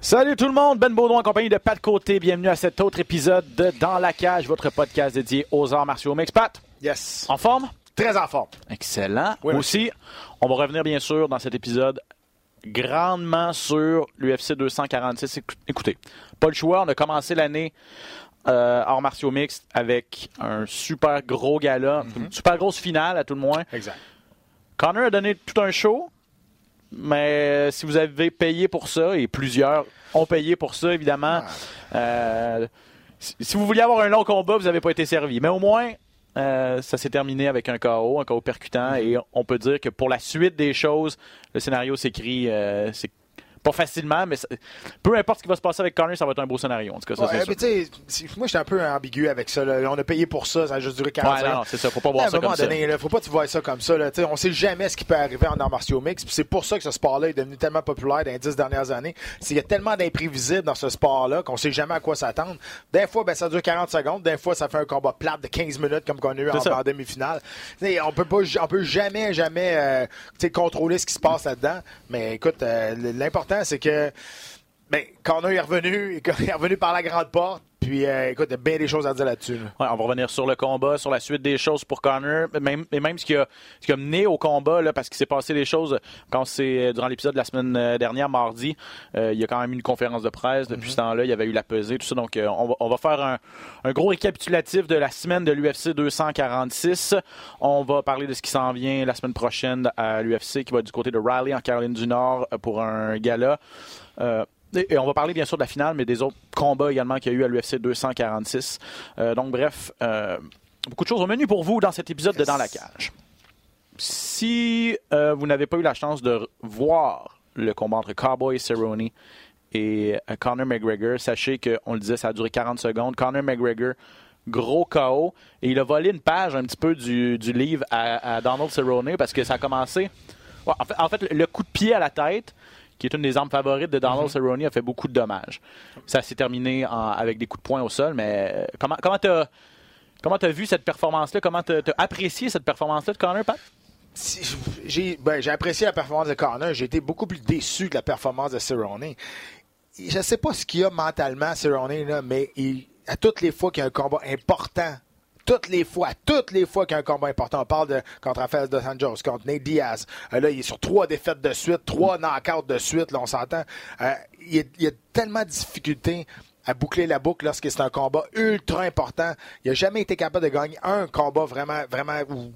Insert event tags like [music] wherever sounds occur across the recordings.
Salut tout le monde, Ben Baudouin en compagnie de Pat Côté. Bienvenue à cet autre épisode de Dans la cage, votre podcast dédié aux arts martiaux mix. Pat, Yes. en forme? Très en forme. Excellent. Oui, Aussi, on va revenir bien sûr dans cet épisode grandement sur l'UFC 246. Écou- Écoutez, pas le choix, on a commencé l'année euh, arts martiaux mixtes avec un super gros gala, une super grosse finale à tout le moins. Exact. Connor a donné tout un show, mais si vous avez payé pour ça, et plusieurs ont payé pour ça, évidemment, euh, si vous vouliez avoir un long combat, vous n'avez pas été servi. Mais au moins, euh, ça s'est terminé avec un KO, un KO percutant, et on peut dire que pour la suite des choses, le scénario s'écrit, euh, pas facilement, mais ça- peu importe ce qui va se passer avec Connor, ça va être un beau scénario. En tout cas, ça, Ouais, mais moi, j'étais un peu ambigu avec ça. là. On a payé pour ça, ça a juste duré 40 Ouais, ans. non, c'est ça. Faut pas voir ça comme ça. donné, là, faut pas que tu vois ça comme ça. Là. On sait jamais ce qui peut arriver en arts martiaux mix. C'est pour ça que ce sport-là est devenu tellement populaire dans les dix dernières années. Qu'il y a tellement d'imprévisibles dans ce sport-là qu'on sait jamais à quoi s'attendre. Des fois, ben, ça dure 40 secondes. Des fois, ça fait un combat plate de 15 minutes comme qu'on a eu en, ça. demi-finale. On peut pas, on peut jamais, jamais euh, contrôler ce qui se passe là-dedans. Mais écoute, euh, l'important, c'est que ben, Connor est revenu, [laughs] il est revenu par la grande porte. Puis, euh, écoute, il y a bien des choses à dire là-dessus. là. Ouais, on va revenir sur le combat, sur la suite des choses pour Connor, même, et même ce qui, a, ce qui a mené au combat, là, parce qu'il s'est passé des choses quand c'est durant l'épisode de la semaine euh, dernière, mardi, euh, il y a quand même eu une conférence de presse. Depuis ce temps-là, il y avait eu la pesée, tout ça. Donc, euh, on, va, on va faire un, un gros récapitulatif de la semaine de l'UFC 246. On va parler de ce qui s'en vient la semaine prochaine à l'UFC, qui va être du côté de Raleigh, en Caroline du Nord, euh, pour un gala. Euh, et on va parler bien sûr de la finale, mais des autres combats également qu'il y a eu à l'UFC 246. Euh, donc bref, euh, beaucoup de choses au menu pour vous dans cet épisode de Dans la cage. Si euh, vous n'avez pas eu la chance de voir le combat entre Cowboy Cerrone et Conor McGregor, sachez qu'on le disait, ça a duré 40 secondes. Conor McGregor, gros KO, et il a volé une page un petit peu du, livre à, Donald Cerrone parce que ça a commencé... En fait, le coup de pied à la tête, qui est une des armes favorites de Donald Cerrone, a fait beaucoup de dommages. Ça s'est terminé en- avec des coups de poing au sol, mais euh, comment comment t'as comment t'as vu cette performance-là? Comment t'as t'as apprécié cette performance-là de Connor, Pat? Si- J'ai ben, j'ai apprécié la performance de Connor. J'ai été beaucoup plus déçu de la performance de Cerrone. Je ne sais pas ce qu'il y a mentalement, Cerrone, là, mais il- à toutes les fois qu'il y a un combat important, toutes les fois, toutes les fois qu'il y a un combat important, on parle de contre Rafael Dos Anjos, contre Nate Diaz. Euh, là, il est sur trois défaites de suite, trois knockouts de suite, là, on s'entend. Euh, il, y a, il y a tellement de difficultés à boucler la boucle lorsque c'est un combat ultra important. Il n'a jamais été capable de gagner un combat vraiment, vraiment, ou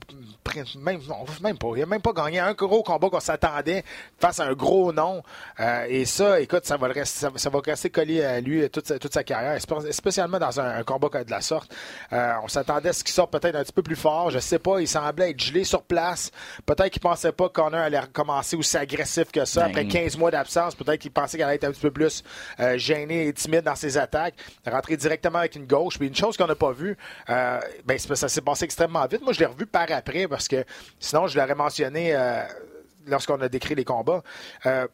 même, même pas. Il n'a même pas gagné un gros combat qu'on s'attendait face à un gros nom. Euh, et ça, écoute, ça va, le rester, ça, ça va rester collé à lui toute sa, toute sa carrière, spé- spécialement dans un, un combat de la sorte. Euh, on s'attendait à ce qu'il sorte peut-être un petit peu plus fort. Je sais pas, il semblait être gelé sur place. Peut-être qu'il pensait pas qu'on allait recommencer aussi agressif que ça. Ben. Après 15 mois d'absence, peut-être qu'il pensait qu'il allait être un petit peu plus euh, gêné et timide dans ses attaques. Rentrer directement avec une gauche. Puis une chose qu'on n'a pas vue, euh, ben, ça s'est passé extrêmement vite. Moi, je l'ai revu par après parce que sinon, je l'aurais mentionné euh, lorsqu'on a décrit les combats. Euh,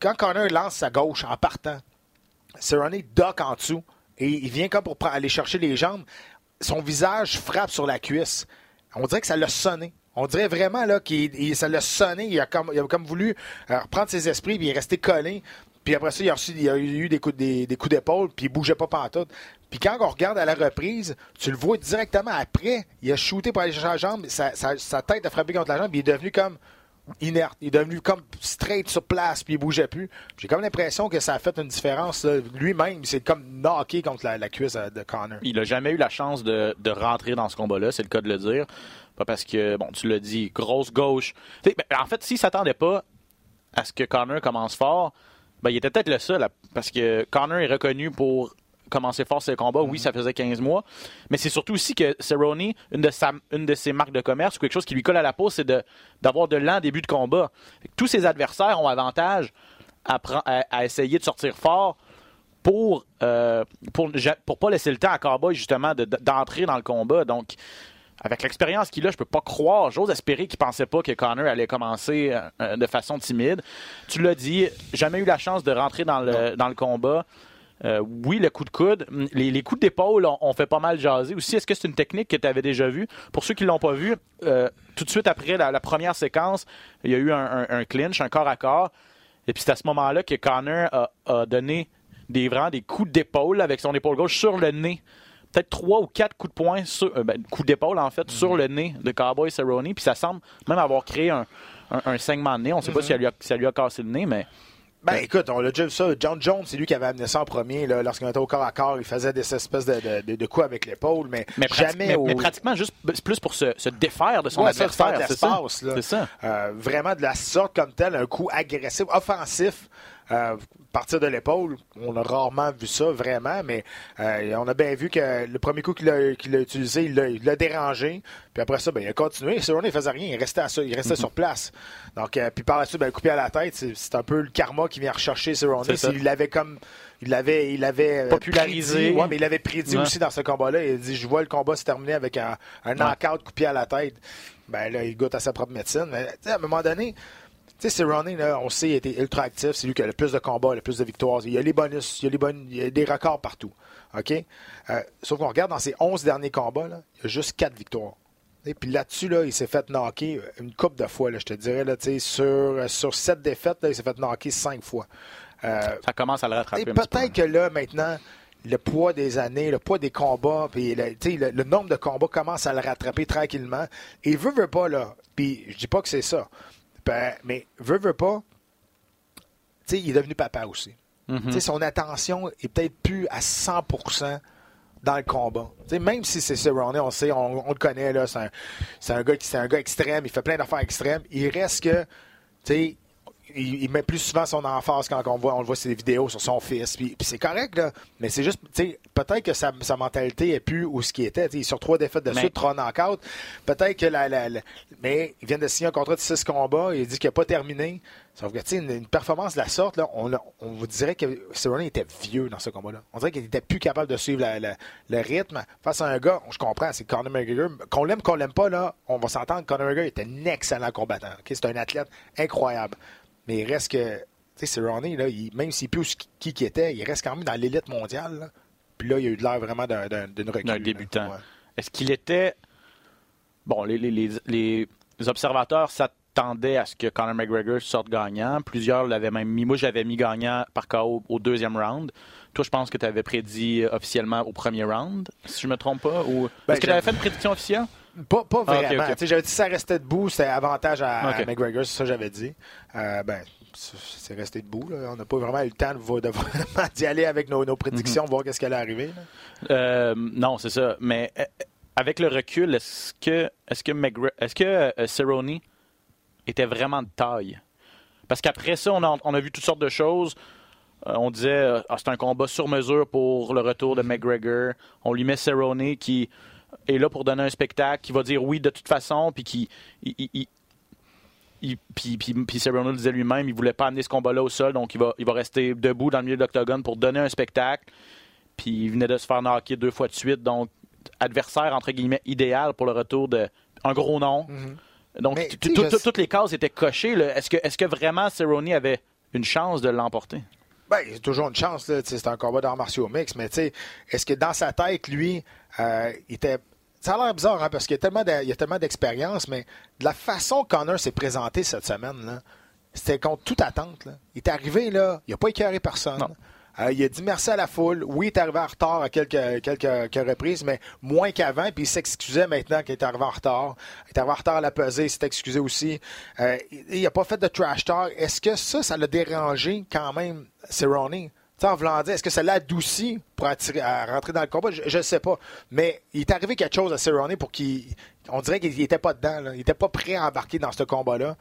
quand Connor lance sa gauche en partant, Cerrone dock en dessous et il vient comme pour aller chercher les jambes. Son visage frappe sur la cuisse. On dirait que ça l'a sonné. On dirait vraiment là qu'il il- ça l'a sonné. Il a comme, il a comme voulu reprendre ses esprits puis il est resté collé. Puis après ça, il a, a eu des coups, d'épaule, puis il bougeait pas pantoute. Puis quand on regarde à la reprise, tu le vois directement après. Il a shooté pour aller chercher la jambe, sa, sa- tête a frappé contre la jambe, puis il est devenu comme inerte. Il est devenu comme straight sur place, puis il bougeait plus. J'ai comme l'impression que ça a fait une différence. Lui-même, c'est comme knocké contre la, cuisse euh, de Connor. Il a jamais eu la chance de, rentrer dans ce combat-là, c'est le cas de le dire. Pas parce que, bon, tu l'as dit, grosse gauche. Ben, en fait, s'il s'attendait pas à ce que Connor commence fort, ben, il était peut-être le seul. parce que Connor est reconnu pour commencer fort ses combats. Oui, ça faisait 15 mois. Mais c'est surtout aussi que Cerrone, une de, sa, une de ses marques de commerce, ou quelque chose qui lui colle à la peau, c'est de, d'avoir de lents débuts de combat. Tous ses adversaires ont avantage à, pre- à- à essayer de sortir fort pour euh, pour pour pas laisser le temps à Cowboy justement de- de- d'entrer dans le combat. Donc avec l'expérience qu'il a, je peux pas croire, j'ose espérer qu'il pensait pas que Connor allait commencer euh, euh, de façon timide. Tu l'as dit, jamais eu la chance de rentrer dans le dans le combat. Euh, oui, le coup de coude. Les, les coups d'épaule ont, fait pas mal jaser aussi. Est-ce que c'est une technique que tu avais déjà vue? Pour ceux qui l'ont pas vu, euh, tout de suite après la, la première séquence, il y a eu un, un- un clinch, un corps à corps. Et puis c'est à ce moment-là que Connor a, a donné des, vraiment des coups d'épaule avec son épaule gauche sur le nez. Peut-être trois ou quatre coups de poing, sur, euh, ben, coups d'épaule en fait, sur le nez de Cowboy Cerrone. Puis ça semble même avoir créé un, un- un saignement de nez. On ne sait pas si ça lui, a, si ça lui a cassé le nez, mais Ben écoute, on l'a déjà vu ça. John Jones, c'est lui qui avait amené ça en premier. Lorsqu'on était au corps à corps, il faisait des espèces de, de, de- de coups avec l'épaule, mais, jamais mais- au... mais pratiquement juste plus pour se, se défaire de son Ouais, adversaire. c'est ça? ça. Euh, vraiment de la sorte comme telle, un coup agressif, offensif. Euh, partir de l'épaule, on a rarement vu ça vraiment, mais euh, on a bien vu que le premier coup qu'il a, utilisé, il l'a- dérangé. Puis après ça, ben, il a continué. Cerrone, il faisait rien, il restait, à ça, il restait sur place. Donc, euh, puis par la suite, ben, le coupé à la tête, c'est, c'est un peu le karma qui vient rechercher Cerrone. C'est. Il l'avait comme, il l'avait, il Popularisé. prédit. Ouais, mais il l'avait prédit Ouais. aussi dans ce combat-là. Il a dit, je vois le combat se terminer avec un, un knockout coupé à la tête. Ben là, il goûte à sa propre médecine. Mais à un moment donné, tu sais, Cerrone, là, on sait, il était ultra actif. C'est lui qui a le plus de combats, le plus de victoires. Il y a les bonus, il y a, les il y a des records partout. OK? Euh, sauf qu'on regarde dans ses 11 derniers combats, là, il y a juste 4 victoires. Et puis là-dessus, là, il s'est fait knocker une coupe de fois, là, je te dirais. Là, tu sais, sur, sur 7 défaites, là, il s'est fait knocker 5 fois. Euh, Ça commence à le rattraper. et peut-être que là, maintenant, le poids des années, le poids des combats, puis le, le nombre de combats commence à le rattraper tranquillement. Et veut, veut pas, là, puis je dis pas que c'est ça, ben, mais veut, veut pas, tu sais, il est devenu papa aussi. Mhm. Son attention est peut-être plus à 100% dans le combat. Même si c'est Cerrone, on sait, on, on le connaît, c'est un, un gars qui c'est un gars extrême, il fait plein d'affaires extrêmes. Il reste que, tu sais, il, il met plus souvent son emphase quand on voit, on le voit ses vidéos sur son fils. Puis, puis c'est correct, là. Mais c'est juste, tu sais, peut-être que sa, sa mentalité est plus où ce qui était. Est sur trois défaites de Mais- suite, trois knockouts. Peut-être que la, la- la- Mais il vient de signer un contrat de six combats. Il dit qu'il n'a pas terminé. Sauf que, une, une performance de la sorte, là, on, on vous dirait que Cerrone était vieux dans ce combat-là. On dirait qu'il était plus capable de suivre le rythme. Face à un gars, je comprends, c'est Conor McGregor. Qu'on l'aime, qu'on l'aime pas, là, on va s'entendre. Conor McGregor était un excellent combattant. C'est un athlète incroyable. Mais il reste que, tu sais, Cerrone, là, il- même s'il plus qui qui était, il reste quand même dans l'élite mondiale. là. Puis là, il a eu de l'air vraiment d'un- d'un- d'une d'un là. débutant. Ouais. Est-ce qu'il était. Bon, les, les- les- les observateurs s'attendaient à ce que Conor McGregor sorte gagnant. Plusieurs l'avaient même mis. Moi, j'avais mis gagnant par KO au deuxième round. Toi, je pense que tu avais prédit euh, officiellement au premier round, si je me trompe pas. Ou... Ben, Est-ce que tu avais fait une prédiction officielle? Pas, pas Ah, vraiment. J'avais dit si ça restait debout, c'était avantage à, à Ok. McGregor, c'est ça que j'avais dit. Euh, ben, c'est resté debout. là. On n'a pas vraiment eu le temps de, vo- de vraiment [laughs] d'y aller avec nos, nos prédictions, Mhm. voir qu'est-ce qui allait arriver. Euh, non, c'est ça. Mais euh, avec le recul, est-ce que est-ce que McGre- est-ce que Cerrone était vraiment de taille? Parce qu'après ça, on a, on a vu toutes sortes de choses. On disait ah, c'est un combat sur mesure pour le retour de McGregor. On lui met Cerrone qui est là pour donner un spectacle, qui va dire oui de toute façon, puis qui il- il- il- il- puis, puis, puis Cerrone le disait lui-même, il voulait pas amener ce combat-là au sol, donc il va, il va rester debout dans le milieu de l'octogone pour donner un spectacle. Puis il venait de se faire knocker deux fois de suite, donc adversaire entre guillemets idéal pour le retour de un gros nom. Donc Mais, t- je- tout- toutes les cases étaient cochées. Est-ce que, est-ce que vraiment Cerrone avait une chance de l'emporter? Ben, il y a toujours une chance, c'est un combat d'arts martiaux mix, mais tu sais, est-ce que dans sa tête, lui, euh, il était. Ça a l'air bizarre, hein, parce qu'il y a tellement d'expérience, mais de la façon que Connor s'est présenté cette semaine, là, c'était contre toute attente. Là. Il est arrivé, là, il n'a pas écœuré personne. Euh, il a dit merci à la foule. Oui, il est arrivé en retard à quelques, quelques, quelques reprises, mais moins qu'avant. Puis il s'excusait maintenant qu'il est arrivé en retard. Il est arrivé en retard à la pesée, il s'est excusé aussi. Euh, il n'a pas fait de trash talk. Est-ce que ça, ça l'a dérangé quand même, Cerrone? Sais, en voulant dire, est-ce que ça l'a adouci pour rentrer dans le combat? Je ne sais pas. Mais il est arrivé quelque chose à Cerrone pour qu'il. On dirait qu'il n'était pas dedans. Il n'était pas prêt à embarquer dans ce combat-là.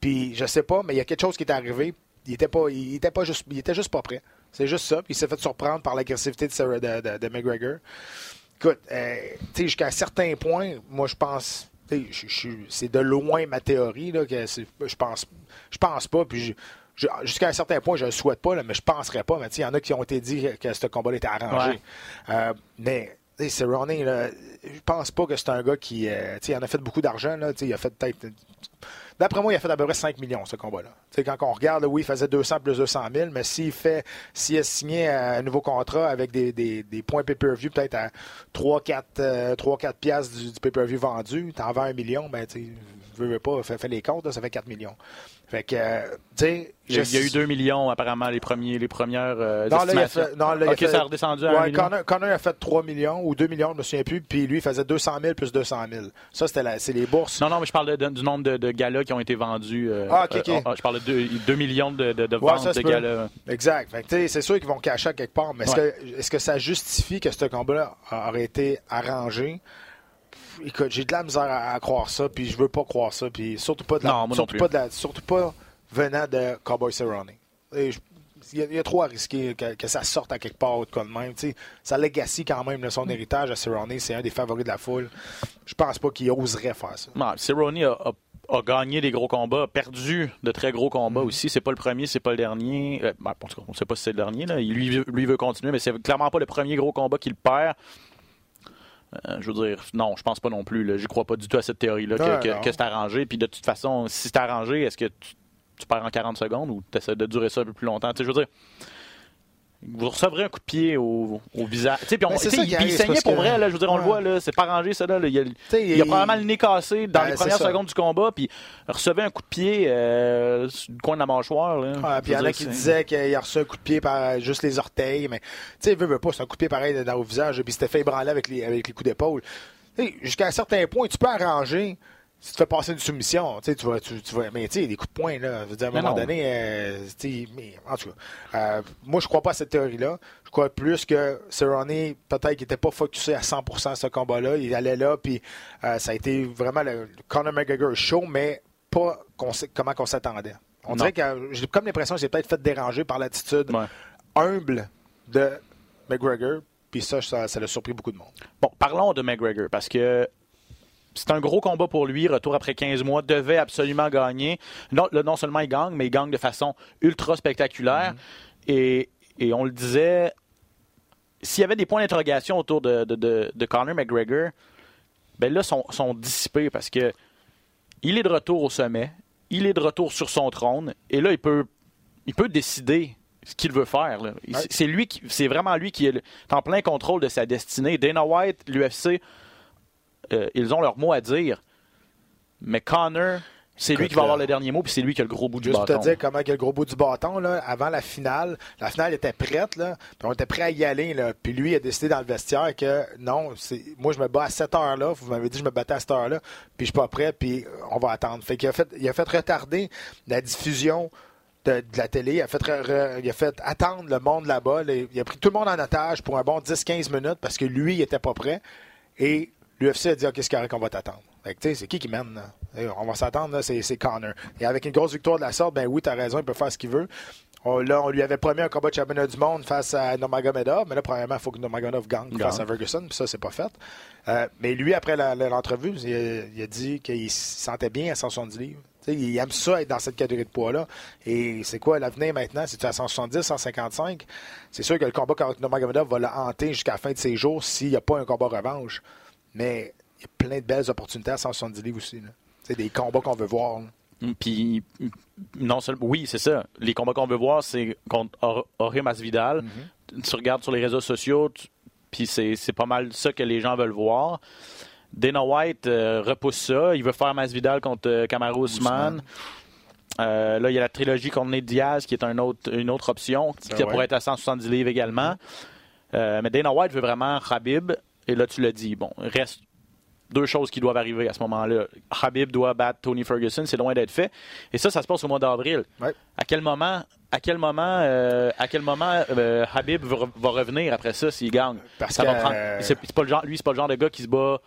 Puis je sais pas, mais il y a quelque chose qui est arrivé. Il était pas, il pas juste, il juste pas prêt. C'est juste ça. Puis il s'est fait surprendre par l'agressivité de, McGregor. Écoute, euh, jusqu'à un certain point, moi je pense, c'est de loin ma théorie que je pense, je pense pas. Puis jusqu'à un certain point, je le souhaite pas, là, mais je penserais pas. Mais il y en a qui ont été dit que ce combat-là était arrangé. Ouais. Euh, mais Cerrone, là, je pense pas que c'est un gars qui, euh, il en a fait beaucoup d'argent il a fait peut-être D'après moi, il a fait à peu près 5 millions, ce combat-là. Quand on regarde, oui, il faisait 200 plus 200 000, mais s'il fait, s'il a signé un nouveau contrat avec des, des, des points pay-per-view, peut-être à 3-4 euh, 3-4 piastres du, du pay-per-view vendu, t'en vends un million, ben, tu veux, veux pas, fais, fais les comptes, là, ça fait 4 millions. Fait que, euh, tu sais, Il y, a, je- il y a eu 2 millions, apparemment, les, premiers, les premières euh, non, là, il a fait, non, là, il a fait- ça a redescendu à ouais, 1 million. Connor, Connor a fait 3 millions ou 2 millions, je me souviens plus, puis lui, il faisait 200 000 plus 200 000. Ça, c'était la- c'est les bourses. Non, non, mais je parle de- du nombre de, de galas qui ont été vendus. euh, Ah, ok, ok. euh, je parle de 2, millions de, de, de Ouais, ventes de peut. galas. Exact. Fait que, tu sais, c'est sûr qu'ils vont cacher à quelque part, mais est-ce Ouais. que, est-ce que ça justifie que ce combat-là aurait été arrangé? Écoute, j'ai de la misère à, à croire ça, puis je veux pas croire ça, puis surtout pas de la, Non, moi non surtout plus. pas de la- surtout pas venant de Cowboy Cerrone. Il y, a, il y a trop à risquer que, que ça sorte à quelque part ou de quoi de même. Tu sais, sa legacy quand même, son héritage à Cerrone, c'est un des favoris de la foule. Je pense pas qu'il oserait faire ça. Non, Cerrone a, a- a gagné des gros combats, a perdu de très gros Mm. combats aussi. C'est pas le premier, c'est pas le dernier. Euh, ben, en tout cas, on sait pas si c'est le dernier. Là. Il- Lui, lui veut continuer, mais c'est clairement pas le premier gros combat qu'il perd. Euh, je veux dire, non, je pense pas non plus. J'y crois pas du tout à cette théorie-là que, c'est arrangé. Puis de toute façon, si c'est arrangé, est-ce que tu, tu perds en 40 secondes ou tu essaies de durer ça un peu plus longtemps? Je veux dire, vous recevrez un coup de pied au, au visage. Puis on- Ben, ça il, il saignait pour que- vrai. Là, je veux dire, on le voit, là, c'est pas arrangé ça. Là, il, a, il a probablement le nez cassé dans Ben, les premières secondes du combat, puis recevait un coup de pied euh, sur le coin de la mâchoire. Là. Ah, puis il y en a qui disaient qu'il a reçu un coup de pied par juste les orteils, mais tu sais, veut, veut pas, c'est un coup de pied pareil dans le visage, puis il s'était fait ébranler avec les, avec les coups d'épaule. Jusqu'à un certain point, tu peux arranger si tu fais passer une soumission, tu vas, tu, tu vas, mais tu sais, des coups de poing, là, je veux dire, à un Mais moment non. donné, euh, tu sais, mais en tout cas, euh, moi, je crois pas à cette théorie-là. Je crois plus que Cerrone, peut-être qu'il était pas focusé à 100% à ce combat-là. Il allait là, puis euh, ça a été vraiment le, le Conor McGregor show, mais pas qu'on sait- comment qu'on s'attendait. On Non. dirait que j'ai comme l'impression que j'ai peut-être fait déranger par l'attitude Ouais. humble de McGregor, puis ça, ça, ça l'a surpris beaucoup de monde. Bon, parlons de McGregor, parce que c'est un gros combat pour lui. Retour après 15 mois, devait absolument gagner. Non, non seulement il gagne, mais il gagne de façon ultra spectaculaire. Et, et on le disait, s'il y avait des points d'interrogation autour de, de, de, de Conor McGregor, ben là, sont, sont dissipés parce que il est de retour au sommet, il est de retour sur son trône, et là, il peut, il peut décider ce qu'il veut faire. Ouais. C'est lui, qui- c'est vraiment lui qui est en plein contrôle de sa destinée. Dana White, l'UFC, euh, ils ont leur mot à dire, mais Connor, c'est lui qui va avoir le dernier mot, puis c'est lui qui a le gros bout du Juste bâton. te dire comment il a le gros bout du bâton, là, avant la finale, la finale était prête, là, puis on était prêt à y aller, là, puis lui a décidé dans le vestiaire que non, moi je me bats à cette heure-là, vous m'avez dit que je me battais à cette heure-là, puis je suis pas prêt, puis on va attendre. Fait qu'il a fait, il a fait retarder la diffusion de, de la télé, il a, fait re- il a fait attendre le monde là-bas, là. il a pris tout le monde en otage pour un bon 10-15 minutes parce que lui, il était pas prêt, et l'UFC a dit, OK, c'est correct qu'on va t'attendre. C'est qui qui mène, là? Eh, On va s'attendre, c'est Connor. Et avec une grosse victoire de la sorte, ben oui, t'as raison, il peut faire ce qu'il veut. On, là, on lui avait promis un combat de championnat du monde face à Nurmagomedov, mais là, premièrement, il faut que Nurmagomedov gagne Gagne. face à Ferguson, puis ça, c'est pas fait. Euh, mais lui, après l'entrevue, il, a- il a dit qu'il se sentait bien à 170 livres. Il aime ça être dans cette catégorie de poids-là. Et c'est quoi l'avenir maintenant? C'est-tu à 170, 155? C'est sûr que le combat contre Nurmagomedov va le hanter jusqu'à la fin de ses jours s'il n'y a pas un combat revanche. Mais il y a plein de belles opportunités à 170 livres aussi. C'est des combats qu'on veut voir. là. Mm, Puis, mm, non seulement, oui, c'est ça. Les combats qu'on veut voir, c'est contre Or- Jorge Masvidal. Tu regardes sur les réseaux sociaux, tu- puis c'est pas mal ça que les gens veulent voir. Dana White euh, repousse ça. Il veut faire Masvidal contre euh, Kamaru Usman. Euh, là, il y a la trilogie contre Nate Diaz, qui est un autre, une autre option, qui ouais. pourrait être à 170 livres également. Euh, mais Dana White veut vraiment Habib. Et là, tu l'as dit. Bon, il reste deux choses qui doivent arriver à ce moment-là. Habib doit battre Tony Ferguson, c'est loin d'être fait. Et ça, ça se passe au mois d'avril. Ouais. À quel moment, à quel moment, euh, à quel moment euh, Habib va, va revenir après ça s'il gagne? Parce Ça va que, prendre- euh, c'est c'est pas le genre, lui, c'est pas le genre de gars qui se bat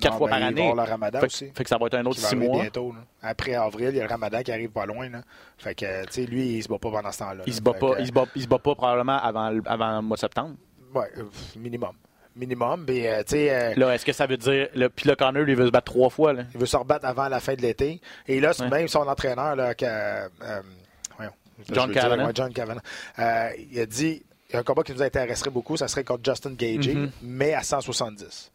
quatre Non, fois ben, par il va année. avoir le Ramadan fait, aussi. fait que ça va être un autre va six mois. bientôt. Après avril, il y a le Ramadan qui arrive pas loin. Là. Fait que, tu sais, lui, il se bat pas pendant ce temps-là. Il là. se bat pas, que, il se bat, il se bat pas probablement avant, le- avant le mois de septembre. Ouais, euh, minimum. Minimum. Euh, euh, Là, est-ce que ça veut dire, le, puis le Connor, lui, veut se battre trois fois, là? il veut se rebattre avant la fin de l'été. Et là, Ouais. même son entraîneur, là, que, euh, voyons, John Kavanagh. ouais, John Kavanagh. Il a dit il y a un combat qui nous intéresserait beaucoup, ça serait contre Justin Gagey, Mhm. mais à 170.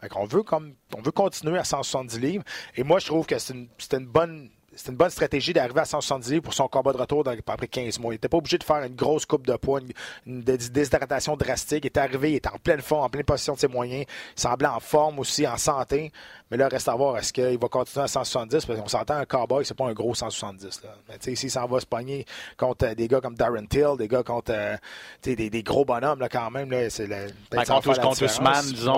Fait qu'on veut comme on veut continuer à 170 livres. Et moi, je trouve que c'est une bonne. C'est une bonne stratégie d'arriver à 170 livres pour son combat de retour dans, après 15 mois. Il n'était pas obligé de faire une grosse coupe de poids, une, une dés- déshydratation drastique. Il est arrivé, il était en pleine forme, en pleine position de ses moyens. Il semblait en forme aussi, en santé. Mais là, reste à voir, est-ce qu'il va continuer à 170? Parce qu'on s'entend, un cowboy, c'est pas un gros 170. Là. Mais tu sais, s'il s'en va se pogner contre euh, des gars comme Darren Till, des gars contre euh, des, des gros bonhommes là, quand même, là, c'est peut-être Ben, contre la contre. Ousmane, disons,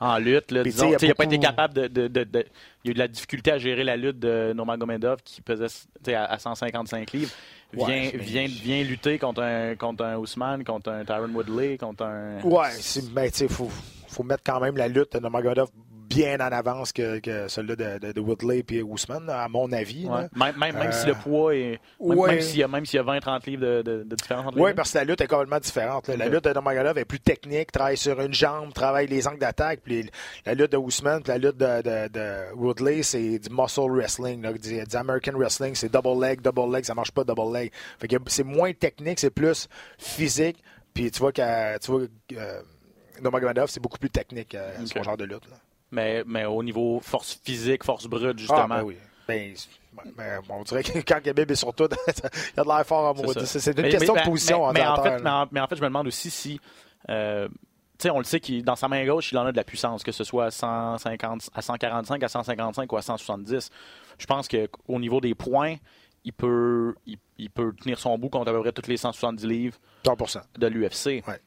en, lutte. Là, disons, il n'a pas été capable de, de- de- de- Il y a eu de la difficulté à gérer la lutte de Nurmagomedov qui pesait à, à 155 livres. Vient, Ouais, vient, vient lutter contre un, contre un Ousmane, contre un Tyron Woodley, contre un... Ouais, c'est- ben, tu sais, faut, faut mettre quand même la lutte de Nurmagomedov bien en avance que, que celle-là de, de, de Woodley et Ousmane, à mon avis. Ouais. Même, même, même Euh, si le poids est... Même, ouais. même s'il y a, même s'il y a 20-30 livres de, différence entre Oui, parce que la lutte est complètement différente. là. La lutte de Nurmagomedov est plus technique, travaille sur une jambe, travaille les angles d'attaque. Puis la lutte de Ousmane, puis la lutte de, Woodley, c'est du muscle wrestling, là, du, du American wrestling, c'est double leg, double leg, ça marche pas double leg. Fait que c'est moins technique, c'est plus physique. Puis tu vois que tu vois euh, c'est beaucoup plus technique euh, Ok. son genre de lutte. là. Mais, mais au niveau force physique, force brute, justement. Ah, ben oui. Ben, ben, on dirait que [laughs] quand Khabib est sur tout, [laughs] il a de l'air fort à C'est. C'est une Mais- question mais- de position mais, mais en en fait, mais, en, mais en fait, je me demande aussi si. euh, tu sais, on le sait qu'il dans sa main gauche, il en a de la puissance, que ce soit à 150, à 145, à 155 ou à 170. Je pense qu'au niveau des points, il peut, il, il peut tenir son bout contre à peu près toutes les 170 livres 100%. de l'UFC. Ouais.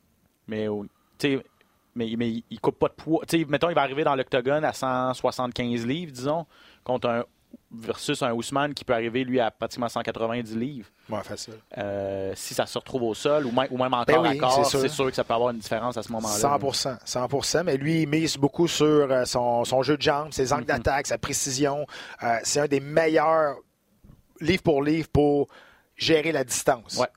Mais, au- tu sais, mais, mais il, il coupe pas de poids. Tu sais, mettons, il va arriver dans l'octogone à 175 livres, disons, contre un versus un Ousmane qui peut arriver, lui, à pratiquement 190 livres. Ouais, facile. Euh, si ça se retrouve au sol ou même, ou même encore Ben oui, à corps, c'est sûr. que ça peut avoir une différence à ce moment-là. 100%, 100%, mais lui, il mise beaucoup sur euh, son, son jeu de jambes, ses angles d'attaque, sa précision. Euh, c'est un des meilleurs livre pour livre pour gérer la distance. Ouais.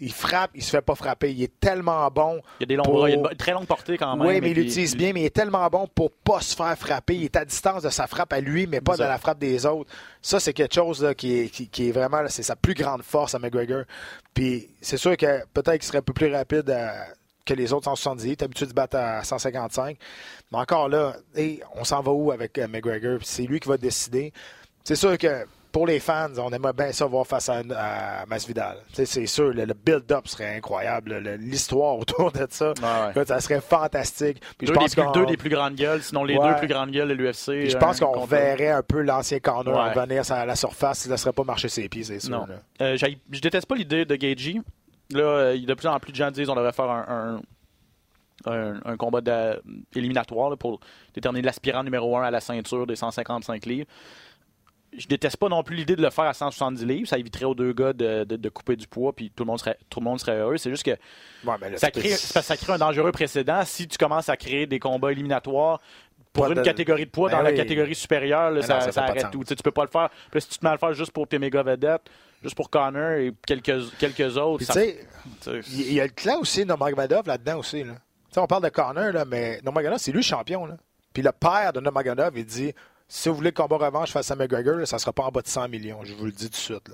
Il frappe, il se fait pas frapper. Il est tellement bon. Il a des longs pour- bras, il a une très longue portée quand même. Oui, mais il l'utilise bien, mais il est tellement bon pour pas se faire frapper. Il est à distance de sa frappe à lui, mais pas de la frappe des autres. Ça, c'est quelque chose là, qui, est, qui, qui est vraiment, c'est sa plus grande force à McGregor. Puis c'est sûr que peut-être qu'il serait un peu plus rapide à- que les autres 170. Il est habitué de battre à 155. Mais encore là, hey, on s'en va où avec euh, McGregor? Puis C'est lui qui va décider. C'est sûr que pour les fans, on aimerait bien ça voir face à, à Masvidal. C'est sûr, le, le build-up serait incroyable. Le- L'histoire autour de ça, ouais. écoute, ça serait fantastique. Puis Deux, je des pense plus, qu'on- deux des plus grandes gueules, sinon les Ouais. deux plus grandes gueules de l'UFC. je pense euh, qu'on contre- verrait un peu l'ancien corner Ouais. revenir à la surface. Il ne laisserait pas marcher ses pieds, c'est sûr. Non. Euh, je déteste pas l'idée de Gagey. Là, euh, il y a de plus en plus de gens disent qu'on devrait faire un, un, un- un combat éliminatoire là, pour déterminer l'aspirant numéro 1 à la ceinture des 155 livres. Je déteste pas non plus l'idée de le faire à 170 livres. Ça éviterait aux deux gars de, de- de couper du poids, puis tout le monde serait, tout le monde serait heureux. C'est juste que Ouais, là, ça crée, ça crée un dangereux précédent si tu commences à créer des combats éliminatoires pour Pas une de- catégorie de poids Ben dans la catégorie supérieure, là, non, ça, arrête tout. Tu sais, tu peux pas le faire. Puis si tu te mets à le faire juste pour tes méga vedettes, juste pour Connor et quelques, quelques autres, il y a le clan aussi, Nomagomedov, là-dedans aussi. Là. Tu sais, on parle de corner, là, mais Nomagomedov, c'est lui le champion. Là. Puis le père de Nomagomedov, il dit si vous voulez le combat revanche face à McGregor, ça ne sera pas en bas de 100 millions. Je vous le dis tout de suite.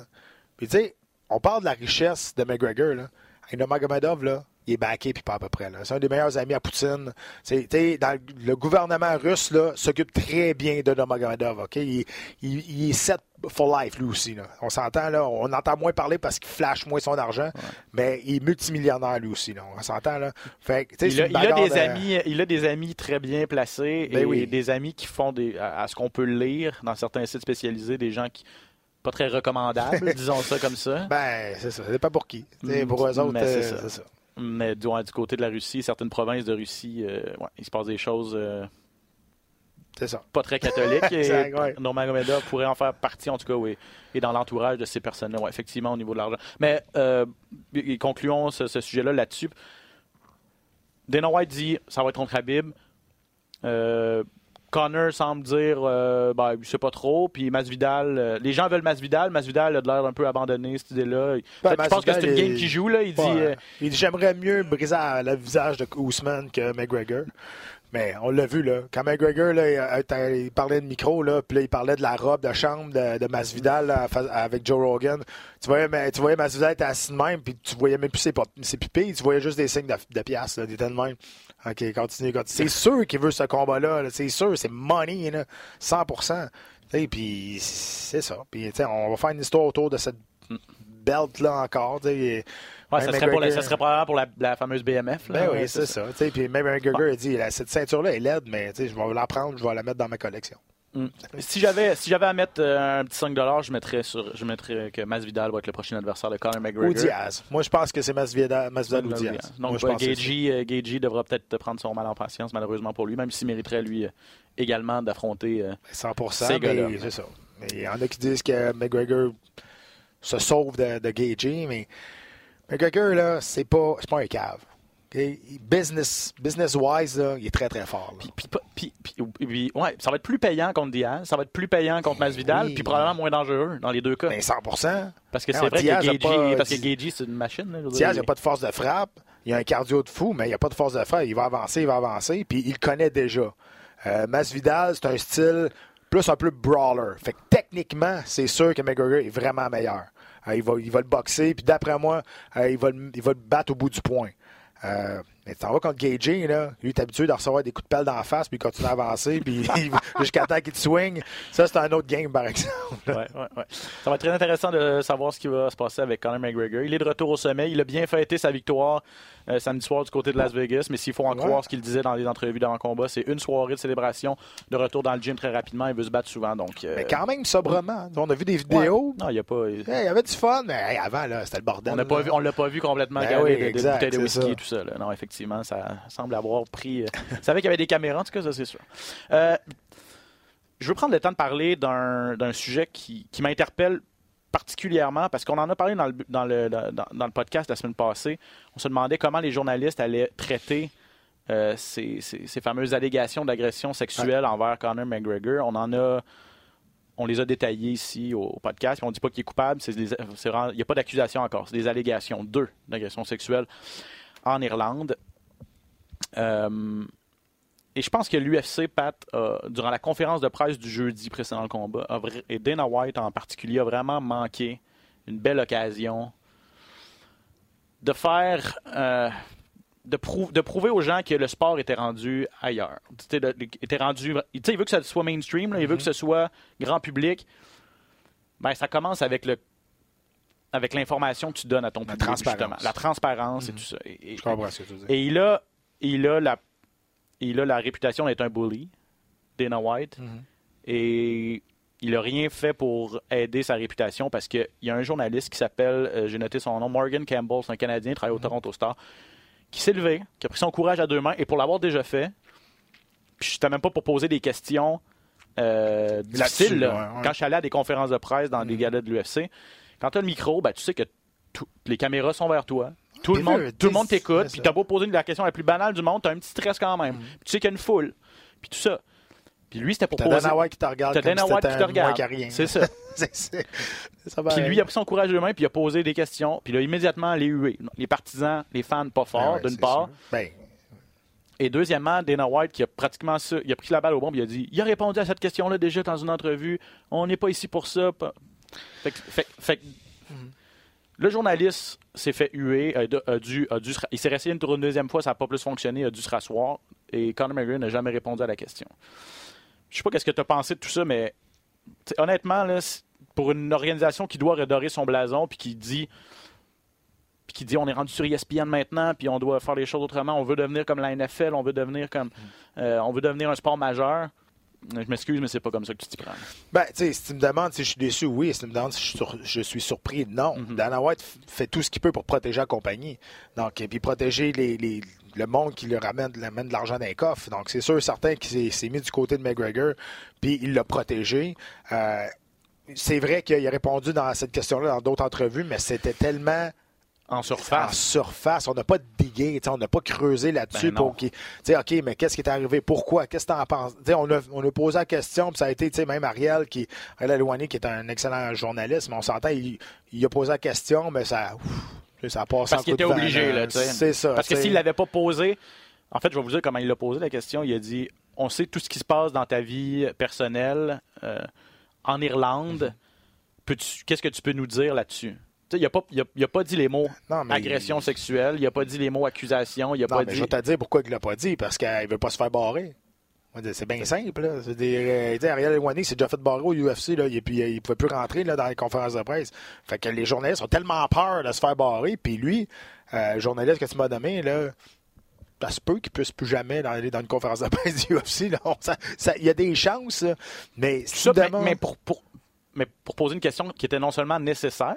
Puis tu sais, on parle de la richesse de McGregor. Là. Et Nomagomedov, là, il est backé puis pas à peu près. C'est un des meilleurs amis à Poutine. Dans le, gouvernement russe s'occupe très bien de Nomagomedov. ok? Il, il- il est set for life, lui aussi. Là. On s'entend, là, on entend moins parler parce qu'il flash moins son argent, mais il est multimillionnaire, lui aussi. Là. On s'entend. Là. Fait il, a, il des de- amis, il a des amis très bien placés Ben et oui. des amis qui font des, à, à ce qu'on peut lire dans certains sites spécialisés, des gens qui pas très recommandable, [laughs] disons ça comme ça. Ben, c'est ça. C'est pas pour qui. T'sais, Mm, pour eux autres, c'est euh, ça. c'est ça. Mais du, ouais, du côté de la Russie, certaines provinces de Russie, euh, ouais, il se passe des choses euh, C'est ça. pas très catholiques. [laughs] et ouais. Nurmagomedov pourrait en faire partie, en tout cas, oui. Et dans l'entourage de ces personnes-là, ouais, effectivement, au niveau de l'argent. Mais euh, concluons ce, ce sujet-là là-dessus. Dana White dit ça va être contre Habib. Connor semble dire euh, ben, il sait pas trop. Puis Masvidal, euh, les gens veulent Masvidal. Masvidal a de l'air un peu abandonné cette idée-là. Peut-être qu'il pense que c'est une game qui joue. Là. Il dit euh, Il dit J'aimerais mieux briser le visage de Ousmane que McGregor. Mais on l'a vu, là. Quand McGregor, là, il, parlait de micro, là, puis là, il parlait de la robe de chambre de, de Masvidal là, avec Joe Rogan. Tu voyais, mais- tu voyais Masvidal être assis de même, puis tu voyais même plus ses, ses tu voyais juste des signes de, de piastres, là, il était de même. OK, continue, continue. C'est sûr qu'il veut ce combat-là, là. c'est sûr, c'est money, là, 100%. Tu sais, Puis c'est ça. Puis on va faire une histoire autour de cette belt-là encore. ouais, ça, serait pour la- ça serait probablement pour la, la fameuse BMF. là. ben oui, c'est ça. Sais, Puis même McGregor a dit, cette ceinture-là est laide, mais je vais la prendre, je vais la mettre dans ma collection. Mm. Si j'avais si j'avais à mettre euh, un petit 5 je mettrais sur je mettrais que Masvidal va être le prochain adversaire de Conor McGregor. Ou Diaz. Moi, je pense que c'est Masvidal, Masvidal ou Diaz. Moi, Donc je pense que c'est Gagey euh, Gagey devra peut-être prendre son mal en patience malheureusement pour lui même s'il mériterait lui euh, également d'affronter euh, ça. 100%, Ces gars-là. mais c'est ça. Il y en a qui disent que McGregor se sauve de, de Gagey, mais McGregor, là, c'est pas, c'est pas un cave. Business, business-wise, là, il est très, très fort. Puis, puis, ouais, ça va être plus payant contre Diaz, ça va être plus payant contre Masvidal, oui. puis probablement moins dangereux dans les deux cas. Ben, 100%. parce que non, c'est vrai Diaz que Gagey, pas- parce que Gagey, c'est une machine. là, Diaz, il n'a pas de force de frappe. Il a un cardio de fou, mais il n'a pas de force de frappe. Il va avancer, il va avancer, puis il le connaît déjà. Euh, Masvidal, c'est un style plus un peu brawler. Fait que techniquement, c'est sûr que McGregor est vraiment meilleur. Euh, il, va, il va le boxer, puis d'après moi, euh, il, va le, il va le battre au bout du point. Euh, mais tu t'en vas contre Gagey, là. Lui, est habitué de recevoir des coups de pelle d'en face, puis il continue à avancer, puis [laughs] jusqu'à temps qu'il te swing. Ça, c'est un autre game, par exemple. Ouais, ouais, ouais. Ça va être très intéressant de savoir ce qui va se passer avec Conor McGregor. Il est de retour au sommet. Il a bien fêté sa victoire euh, samedi soir du côté de Las Vegas, mais s'il faut en croire ce qu'il disait dans les entrevues d'avant-combat, c'est une soirée de célébration, de retour dans le gym très rapidement. Il veut se battre souvent. Donc, euh, Mais quand même, sobrement. On a vu des vidéos. Non, il n'y a pas. Hey, il y avait du fun, mais hey, avant, là, c'était le bordel. On on l'a pas vu complètement Ben oui, de- de, de whisky et tout ça. là. Non, effectivement, ça semble avoir pris. euh, Vous savez qu'il y avait des caméras, en tout cas, ça c'est sûr. Euh, je veux prendre le temps de parler d'un sujet qui, qui m'interpelle particulièrement parce qu'on en a parlé dans le, dans, le, dans, dans le podcast la semaine passée. On se demandait comment les journalistes allaient traiter euh, ces, ces- ces fameuses allégations d'agression sexuelle envers Conor McGregor. On en a. On les a détaillées ici au, au podcast. On ne dit pas qu'il est coupable. Il n'y a pas d'accusation encore. C'est des allégations. Deux d'agression sexuelle en Irlande. Euh, et je pense que l'UFC, Pat, durant la conférence de presse du jeudi précédent le combat, et Dana White en particulier, a vraiment manqué une belle occasion de faire. euh, de, prou- de prouver aux gens que le sport était rendu ailleurs. Était rendu, il veut que ça soit mainstream, là, il veut que ce soit grand public. Ben, ça commence avec le avec l'information que tu donnes à ton public, transparence. justement. La transparence et tout ça. Et- et- Je comprends ce que tu veux dire. et il a, il a, la, il a la réputation d'être un bully, Dana White. Mhm. Et il n'a rien fait pour aider sa réputation parce qu'il y a un journaliste qui s'appelle, euh, j'ai noté son nom, Morgan Campbell, c'est un Canadien, il travaille Mhm. au Toronto Star, qui s'est levé, qui a pris son courage à deux mains et pour l'avoir déjà fait, puis c'était même pas pour poser des questions euh, difficiles. là. ouais, ouais. Quand je suis allé à des conférences de presse dans des Mhm. galas de l'UFC, quand tu as le micro, ben, tu sais que tout- les caméras sont vers toi. Tout le monde, tout le monde t'écoute, puis t'as beau poser la question la plus banale du monde, t'as un petit stress quand même. Puis tu sais qu'il y a une foule, puis tout ça. Puis lui, c'était pour T'as poser. Dana White qui te regarde T'as Dana White qui te regarde. [laughs] C'est ça. Ça Puis lui, il a pris son courage de main, puis il a posé des questions, puis il a immédiatement les hué. Les partisans, les fans pas forts, ouais, d'une part. Ben, Et deuxièmement, Dana White qui a pratiquement ça, il a pris la balle au bon, puis il a dit il a répondu à cette question-là déjà dans une entrevue. On n'est pas ici pour ça. Fait fait- fait que le journaliste s'est fait huer, a, dû- a dû, a dû se ra- il s'est resté une, une deuxième fois, ça n'a pas plus fonctionné, il a dû se rasseoir. Et Conor McGregor n'a jamais répondu à la question. Je sais pas qu'est-ce que tu as pensé de tout ça, mais honnêtement, là, pour une organisation qui doit redorer son blason, puis qui dit puis qui dit on est rendu sur ESPN maintenant, puis on doit faire les choses autrement, on veut devenir comme la NFL, on veut devenir comme euh, on veut devenir un sport majeur. Je m'excuse, mais c'est pas comme ça que tu t'y prends. Ben, tu sais, si tu me demandes si je suis déçu, oui. Si tu me demandes si je suis, sur- je suis surpris, non. Mhm. Dana White fait tout ce qu'il peut pour protéger la compagnie. Donc, et puis protéger les, les- le monde qui lui ramène, lui amène de l'argent dans les coffres. Donc, c'est sûr, certain qu'il s'est- s'est mis du côté de McGregor, puis il l'a protégé. Euh, c'est vrai qu'il a répondu dans cette question-là dans d'autres entrevues, mais c'était tellement En en surface. surface. On n'a pas digué, on n'a pas creusé là-dessus Ben pour qu'il. Tu sais, OK, mais qu'est-ce qui est arrivé? Pourquoi? Qu'est-ce que tu en penses? On a, on a posé la question, puis ça a été, même Ariel, qui, Ariel Alouani, qui est un excellent journaliste, mais on s'entend, il, il a posé la question, mais ça. ouf, ça en Parce qu'il était obligé, là. tu sais. Ça. Parce que s'il l'avait pas posé, en fait, je vais vous dire comment il l'a posé la question. Il a dit On sait tout ce qui se passe dans ta vie personnelle euh, en Irlande. Mhm. Peux-tu- Qu'est-ce que tu peux nous dire là-dessus? Il n'a pas, a- a pas dit les mots [laughs] Non, mais agression sexuelle, il n'a pas dit les mots accusation, il n'a Non, pas mais dit. je vais te dire pourquoi il l'a pas dit, parce qu'il veut pas se faire barrer. C'est bien simple. Là. C'est des, euh, Ariel Elwani s'est déjà fait barrer au UFC, là, et puis euh, il pouvait plus rentrer là, dans les conférences de presse. Fait que les journalistes ont tellement peur de se faire barrer, puis lui, euh, journaliste que tu m'as nommé, là, ça se peut qu'il puisse plus jamais aller dans une conférence de presse du UFC. là. Ça- ça- Il y a des chances, mais si Ça, tu mais, mais pour, pour- mais pour poser une question qui était non seulement nécessaire,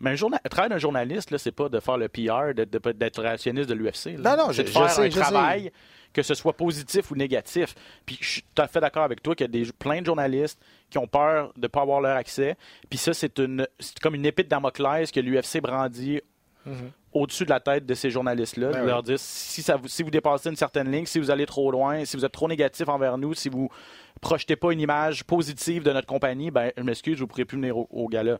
mais un le travail d'un journaliste, c'est pas de faire le PR, de- de- d'être relationniste de l'UFC. Non, non, c'est je- de faire sais, un sais. travail, que ce soit positif ou négatif. Puis je suis tout à fait d'accord avec toi qu'il y a des, plein de journalistes qui ont peur de ne pas avoir leur accès. Puis ça, c'est comme une épée de Damoclès que l'UFC brandit au-dessus de la tête de ces journalistes-là. Ben de oui. leur dire si, ça vous, si vous dépassez une certaine ligne, si vous allez trop loin, si vous êtes trop négatif envers nous, si vous projetez pas une image positive de notre compagnie, ben je m'excuse, vous ne pourrez plus venir au, au gala.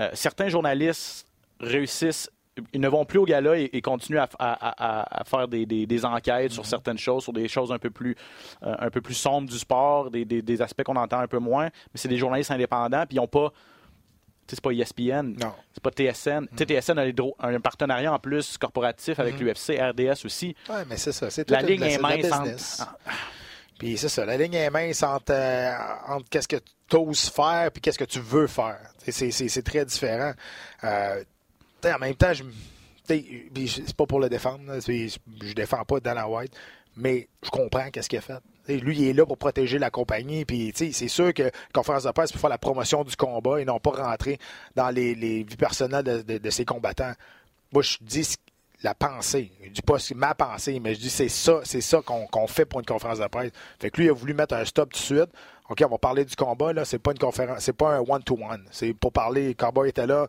Euh, certains journalistes réussissent, ils ne vont plus au gala et, et continuent à, à- à- à faire des, des- des enquêtes Mhm. sur certaines choses, sur des choses un peu plus, euh, un peu plus sombres du sport, des, aspects qu'on entend un peu moins, mais c'est des journalistes indépendants, puis ils n'ont pas. tu sais, C'est pas ESPN, c'est pas TSN. Sais, TSN a un partenariat en plus corporatif avec l'UFC, RDS aussi. Ouais, mais c'est ça. C'est La ligne est mince. Puis c'est ça, la ligne est mince entre, euh, entre qu'est-ce que tu oses faire puis qu'est-ce que tu veux faire. C'est- très différent. Euh, en même temps, je c'est pas pour le défendre, je défends pas Dana White, mais je comprends qu'est-ce qu'il a fait. Lui, il est là pour protéger la compagnie, puis c'est sûr que conférence de presse pour faire la promotion du combat et non pas rentrer dans les, les vies personnelles de, de- de ses combattants. Moi, je dis la pensée. Je dis pas ma pensée, mais je dis c'est ça, c'est ça qu'on fait pour une conférence de presse. Fait que lui il a voulu mettre un stop tout de suite. OK, on va parler du combat là, c'est pas une conférence, c'est pas un one to one, c'est pour parler Cowboy était là,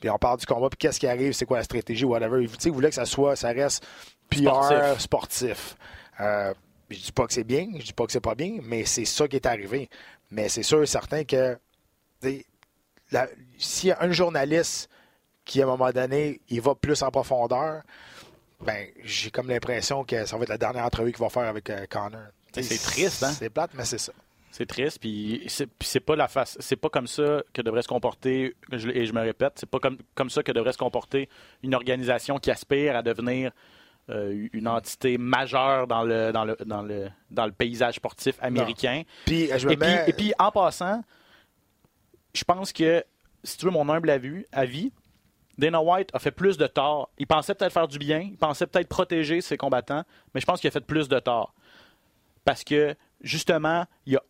puis on parle du combat, puis qu'est-ce qui arrive, c'est quoi la stratégie whatever. Il, il voulait que ça soit ça reste PR Sportif. sportif. Euh, je dis pas que c'est bien, je dis pas que c'est pas bien, mais c'est ça qui est arrivé. Mais c'est sûr et certain que s'il y a un journaliste qui, à un moment donné, il va plus en profondeur, ben, j'ai comme l'impression que ça va être la dernière entrevue qu'il va faire avec euh, Connor. Mais c'est triste, hein? C'est plate, mais c'est ça. C'est triste, puis c'est pas la face, c'est pas comme ça que devrait se comporter. je- et je me répète, c'est pas comme comme ça que devrait se comporter une organisation qui aspire à devenir euh, une entité majeure dans le dans le dans le dans le paysage sportif américain. Puis, euh, je me Et puis, mets... et puis, en passant, je pense que, si tu veux mon humble avis, avis, Dana White a fait plus de tort. Il pensait peut-être faire du bien, il pensait peut-être protéger ses combattants, mais je pense qu'il a fait plus de tort. Parce que, justement, il a,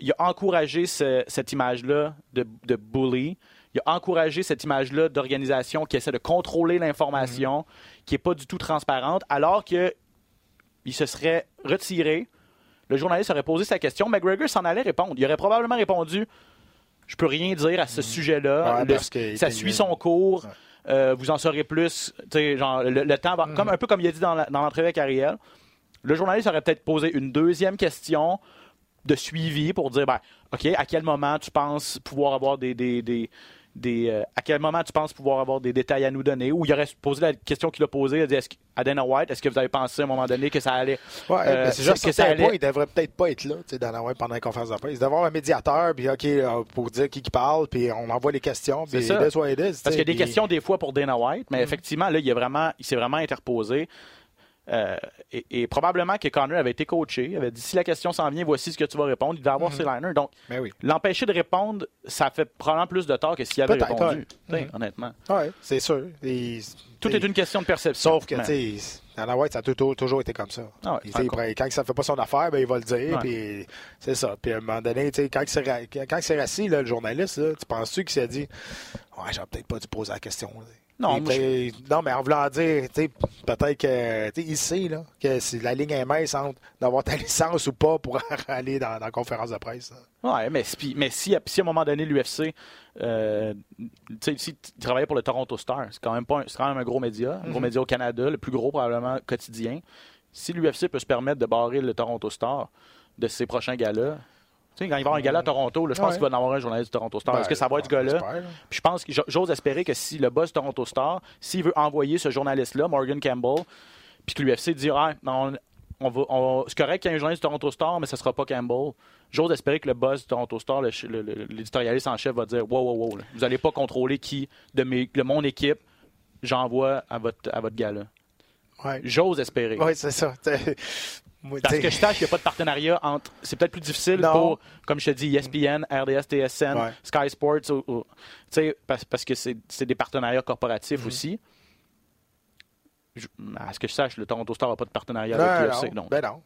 il a encouragé ce- cette image-là de, de bully. Il a encouragé cette image-là d'organisation qui essaie de contrôler l'information, qui n'est pas du tout transparente, alors que il se serait retiré. Le journaliste aurait posé sa question. McGregor s'en allait répondre. Il aurait probablement répondu Je peux rien dire à ce sujet-là. Ouais, Le- parce que- ça suit son cours. Euh, vous en saurez plus. Tu sais, Genre, le, le temps va. Mm. Comme, un peu comme il a dit dans l'entrevue avec Ariel. Le journaliste aurait peut-être posé une deuxième question de suivi pour dire ben, OK, à quel moment tu penses pouvoir avoir des. des, des- des, euh, à quel moment tu penses pouvoir avoir des détails à nous donner? Ou il aurait posé la question qu'il a posée, il a dit est-ce que- à Dana White, est-ce que vous avez pensé à un moment donné que ça allait. Ouais, euh, mais c'est juste que que ça allait- point, il devrait peut-être pas être là, la web pendant la conférence de presse. Il devrait avoir un médiateur, puis OK, euh, pour dire qui qui parle, puis on envoie les questions, puis C'est ça. it is what it is, tu Parce qu'il y a des puis- questions des fois pour Dana White, Mm. mais effectivement, là, il, a vraiment, il s'est vraiment interposé. Euh, et, et probablement que Connor avait été coaché. Il avait dit si la question s'en vient, voici ce que tu vas répondre. Il devait avoir ses liners. Donc, Ben oui. l'empêcher de répondre, ça fait probablement plus de tort que s'il avait répondu. ouais. Sais, Honnêtement. Ouais, c'est sûr. Et- Tout est une question de perception. Sauf que, tu sais, Dana White, ça a toujours, toujours été comme ça. Ah ouais, Il- quand ça fait pas son affaire, ben, il va le dire. Ouais. C'est ça. Puis à un moment donné, quand il s'est rassis, le journaliste, là, tu penses-tu qu'il s'est dit Ouais, j'aurais peut-être pas dû poser la question. là. Non, moi, mais en voulant dire, peut-être que il sait là, que si la ligne est mince entre d'avoir ta [laughs] licence ou pas pour [laughs] aller dans, dans la conférence de presse. là. Ouais, mais, si- mais si, si à un moment donné, l'UFC, euh, si tu travaillais pour le Toronto Star, c'est quand même pas un, quand même un gros média, un gros média au Canada, le plus gros probablement quotidien. Si l'UFC peut se permettre de barrer le Toronto Star de ses prochains galas, tu sais, quand il va y avoir un gala à Toronto, là, je pense Ouais. qu'il va y avoir un journaliste du Toronto Star. Ben, Est-ce que ça va être ce on gars-là? Puis je pense que j'ose espérer que si le boss Toronto Star, s'il veut envoyer ce journaliste-là, Morgan Campbell, puis que l'UFC dit ah, non, on va, on- c'est correct qu'il y ait un journaliste du Toronto Star, mais ce sera pas Campbell. J'ose espérer que le boss du Toronto Star, l'éditorialiste en chef, va dire wow, wow, wow, là, vous n'allez pas contrôler qui de, mes, de mon équipe j'envoie à votre, à votre gala. Ouais. J'ose espérer. Oui, c'est ça. Parce que je sache qu'il n'y a pas de partenariat entre. C'est peut-être plus difficile Non. pour, comme je te dis, ESPN, RDS, TSN, Ouais. Sky Sports, ou- ou- parce, parce que c'est des partenariats corporatifs Mm-hmm. aussi. Je- à ce que je sache, le Toronto Star n'a pas de partenariat avec l'UFC. ben non.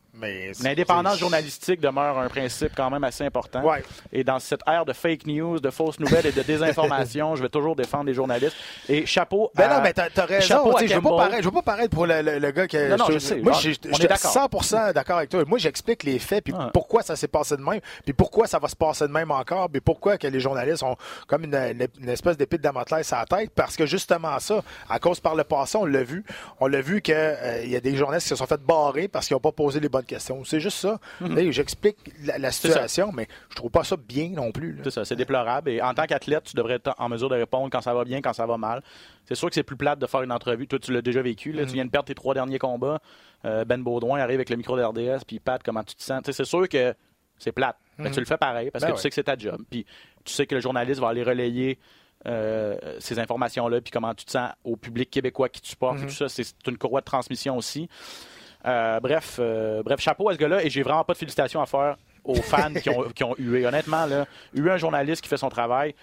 L'indépendance journalistique demeure un principe quand même assez important. Ouais. Et dans cette ère de fake news, de fausses nouvelles et de désinformation, [laughs] je vais toujours défendre les journalistes. Et chapeau Ben à- non, mais t'as raison. Je veux pas paraître- je veux pas paraître pour le, le- le gars qui. Non, non, je sais. Moi, Ah, je je suis d'accord. 100% d'accord avec toi. Moi, j'explique les faits, puis pourquoi ça s'est passé de même, puis pourquoi ça va se passer de même encore, puis pourquoi que les journalistes ont comme une, une- une espèce d'épée de Damoclès à la tête, parce que justement ça, à cause par le passé, on l'a vu. On l'a vu qu'il y a des journalistes qui se sont fait barrer parce qu'ils n'ont pas posé les bonnes C'est juste ça. Tu sais, J'explique la, Mhm. situation, mais je trouve pas ça bien non plus. C'est ça, c'est déplorable. Et en tant qu'athlète, tu devrais être en mesure de répondre quand ça va bien, quand ça va mal. C'est sûr que c'est plus plate de faire une entrevue. Toi, tu l'as déjà vécu. Là. Tu viens de perdre tes trois derniers combats. Euh, ben Baudouin arrive avec le micro de RDS, puis Pat, comment tu te sens? Tu c'est sûr que c'est plate. Mais tu le fais pareil parce Ben que ouais. tu sais que c'est ta job. Puis tu sais que le journaliste va aller relayer euh, ces informations-là, puis comment tu te sens au public québécois qui te supporte et tout ça. C'est c'est une courroie de transmission aussi. Euh, bref, euh, bref, chapeau à ce gars-là. Et j'ai vraiment pas de félicitations à faire aux fans qui, ont, qui ont hué. Honnêtement, là, hué un journaliste qui fait son travail.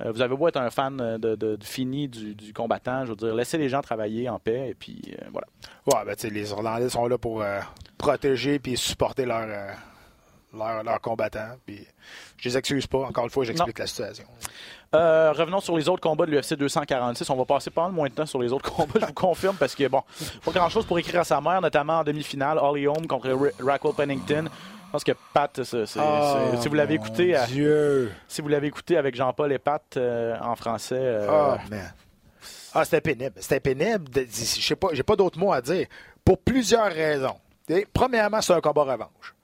euh, vous avez beau être un fan de, fini du, du combattant, je veux dire, laissez les gens travailler en paix et puis voilà. Ouais, ben, les Irlandais sont là pour protéger puis supporter leurs euh, leurs- combattants. Puis je les excuse pas. Encore une fois, j'explique la situation. Euh, revenons sur les autres combats de l'UFC 246. On va passer pas mal moins de temps sur les autres [laughs] combats, je vous confirme, parce que bon, pas grand chose pour écrire à sa mère, notamment en demi-finale, Holly Holm contre Ra- Raquel Pennington. Je pense que Pat, c'est- si vous l'avez écouté, à- si vous l'avez écouté avec Jean-Paul et Pat euh, en français, euh, Ah, man. Ah, c'était pénible. C'était pénible. Je sais pas, j'ai pas d'autres mots à dire. Pour plusieurs raisons. Premièrement, c'est un combat revanche.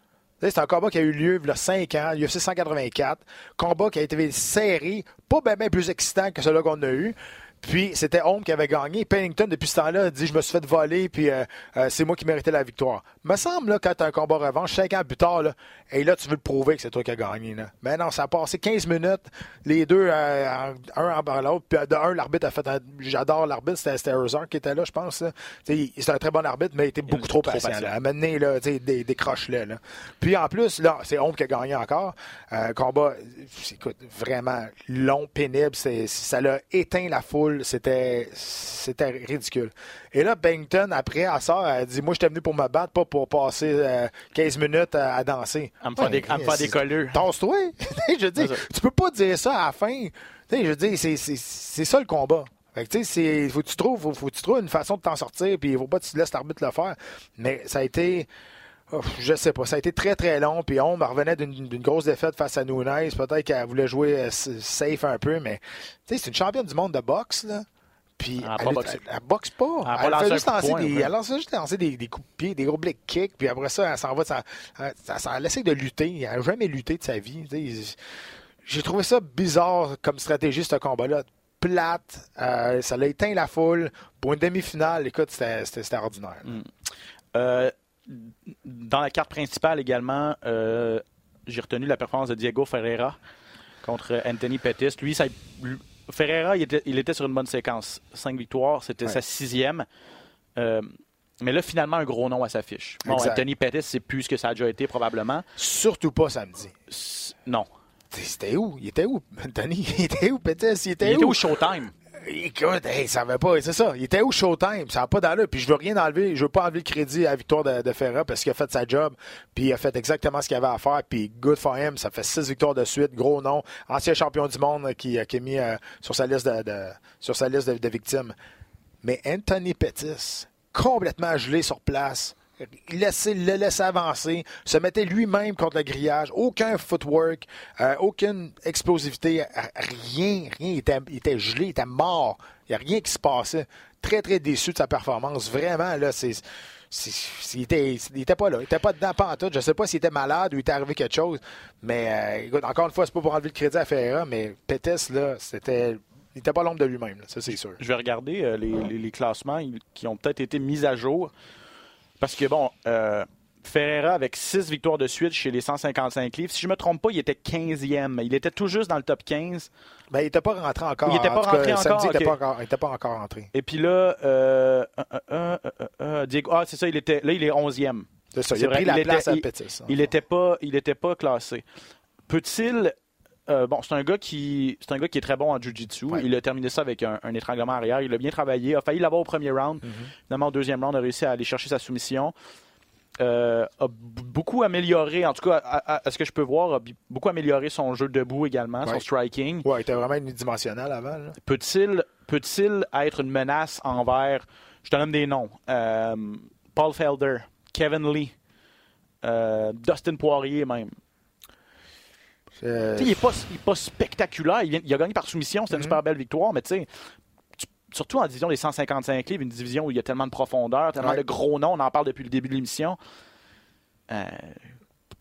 C'est un combat qui a eu lieu il y a 5 ans, UFC 184. Combat qui a été serré, pas bien plus excitant que celui qu'on a eu. Puis c'était Holm qui avait gagné. Pennington, depuis ce temps-là, a dit Je me suis fait voler, puis euh, euh, c'est moi qui méritais la victoire. Me semble, là, quand tu as un combat revanche, 5 ans plus tard, là, et là, tu veux le prouver que c'est toi qui as gagné. Là. Mais non, ça a passé 15 minutes, les deux, euh, en- un en l'autre. Puis de un, l'arbitre a fait un- J'adore l'arbitre, c'était Herzog qui était là, je pense. C'est un très bon arbitre, mais il était beaucoup trop, trop patient. patient. là. À donné, là, décroche-le. là. Puis en plus, là, c'est Holm qui a gagné encore. Un combat, écoute, vraiment long, pénible. C'est- Ça l'a éteint la foule. C'était c'était ridicule. Et là, Bennington, après, elle sort, elle dit Moi, j'étais venu pour me battre, pas pour passer euh, 15 minutes à, à danser. à me faire des, à des colleux. Tasse-toi! [laughs] je ça. tu peux pas dire ça à la fin. Tu sais, je dire, c'est- ça le combat. Fait que, tu sais, faut que tu trouves, faut, faut que tu trouves une façon de t'en sortir, puis il faut pas que tu laisses l'arbitre le faire. Mais ça a été, oh, je sais pas, ça a été très très long, puis on me revenait d'une grosse défaite face à Nunes. Peut-être qu'elle voulait jouer euh, safe un peu, mais tu sais, c'est une championne du monde de boxe, là. Puis Elle a elle, elle- elle boxe pas. Elle a pas Elle, lancé fait juste lancer des, elle lance juste lancer des, des coups de pied, des gros blick kicks, puis après ça, elle s'en va, ça, elle essaie de lutter. Elle n'a jamais lutté de sa vie. J'ai trouvé ça bizarre comme stratégie, ce combat-là. Plate, euh, ça l'a éteint la foule. Pour une demi-finale, écoute, c'était ordinaire. Mm. Euh, dans la carte principale également, euh, j'ai retenu la performance de Diego Ferreira contre Anthony Pettis. Lui, ça, Ferreira, il était, il était sur une bonne séquence. Cinq victoires, c'était Ouais. sa sixième. Euh, mais là, finalement, un gros nom à sa fiche. Bon, Exact. Anthony Pettis, c'est plus ce que ça a déjà été probablement. Surtout pas samedi. S- Non. C'était où? Il était où, Anthony? [laughs] Il était où, Pétis? Il était Il était où? au Showtime. Écoute, hey, ça va pas, c'est ça. Il était au Showtime, ça n'a pas d'allure. Puis je veux rien enlever, je veux pas enlever le crédit à la victoire de, de Ferra parce qu'il a fait sa job, puis il a fait exactement ce qu'il avait à faire. Puis good for him, ça fait six victoires de suite, gros nom, ancien champion du monde qui, qui est mis euh, sur sa liste de, sur sa liste de victimes. Mais Anthony Pettis, complètement gelé sur place. Laissait- le laissait avancer, se mettait lui-même contre le grillage, aucun footwork, euh, aucune explosivité, rien, rien. Il était, gelé, il était mort. Il n'y a rien qui se passait. Très, très déçu de sa performance. Vraiment, là, c'est. il, était, il était pas là. Il était pas dedans, pas en tout. Je sais pas s'il était malade ou il était arrivé quelque chose. Mais, euh, encore une fois, c'est pas pour enlever le crédit à Ferreira, mais Pettis, là, c'était. Il n'était pas l'ombre de lui-même, ça, c'est sûr. Je vais regarder euh, les, classements qui ont peut-être été mis à jour. Parce que, bon, euh, Ferreira avec 6 victoires de suite chez les 155 livres. Si je ne me trompe pas, il était 15e. Il était tout juste dans le top 15. Ben, il n'était pas rentré encore. Il était En pas rentré encore, il n'était pas, encore- rentré. Et puis là, euh, Diego, ah, c'est ça, il était, là, il est 11e. C'est ça. Il a pris la il place était- à Pettis. hein. Il n'était pas, il était pas classé. Peut-il. Euh, bon, c'est un gars qui, c'est un gars qui est très bon en jiu-jitsu. Ouais. Il a terminé ça avec un, un étranglement arrière. Il a bien travaillé. A failli l'avoir au premier round. Mhm. Finalement, au deuxième round, a réussi à aller chercher sa soumission. Euh, a beaucoup amélioré, en tout cas, à, à- à ce que je peux voir, a beaucoup amélioré son jeu debout également, son striking. Ouais, il était vraiment unidimensionnel avant. Peut-il peut-il être une menace envers, je te donne des noms, euh, Paul Felder, Kevin Lee, euh, Dustin Poirier même. Euh, il n'est pas, pas spectaculaire. Il, vient- il a gagné par soumission, c'était une Mhm. super belle victoire, mais tu sais, surtout en division des 155 livres, une division où il y a tellement de profondeur, tellement Ouais. de gros noms, on en parle depuis le début de l'émission. Euh,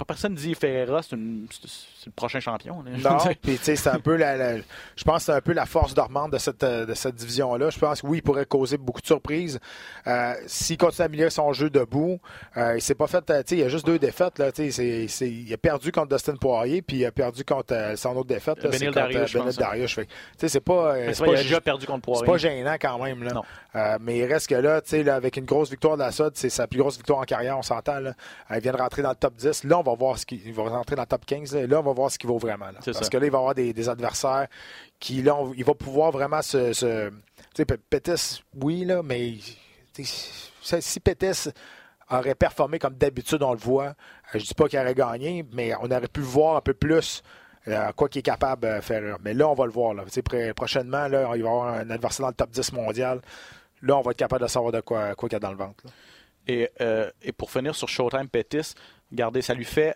personne dit Ferreira, c'est une- c'est- c'est le prochain champion. là. Non, [laughs] puis tu sais, c'est un peu la, la- je pense que c'est un peu la force dormante de cette, euh, de cette division-là. Je pense que oui, il pourrait causer beaucoup de surprises. Euh, S'il continue à améliorer son jeu debout, euh, il s'est pas fait, euh, tu sais, il y a juste deux défaites, là, tu sais, c'est- c'est- il a perdu contre Dustin Poirier, puis il a perdu contre euh, son autre défaite, là, Benil c'est je Benil. Fait que, Tu sais, c'est pas, c'est c'est vrai, il pas a déjà perdu contre c'est Poirier. pas gênant quand même, là. Non. Euh, mais il reste que là, tu sais, là, avec une grosse victoire de la SOD, c'est sa plus grosse victoire en carrière, on s'entend. Là. Il vient de rentrer dans le top 10. Là, on va voir ce qu'il il va rentrer dans le top 15. Là, Là, on va voir ce qu'il vaut vraiment. là. Parce ça. que là, il va avoir des, des adversaires qui, là, on- il va pouvoir vraiment se. se- tu sais, P- Pettis, oui, là, mais si Pettis aurait performé comme d'habitude, on le voit, euh, je dis pas qu'il aurait gagné, mais on aurait pu voir un peu plus. euh, quoi qu'il est capable de faire. Mais là, on va le voir. Là. Tu sais, pré- prochainement, là, il va y avoir un adversaire dans le top 10 mondial. Là, on va être capable de savoir de quoi quoi qu'il y a dans le ventre. là. Et, euh, et pour finir sur Showtime Pettis, regardez, ça lui fait.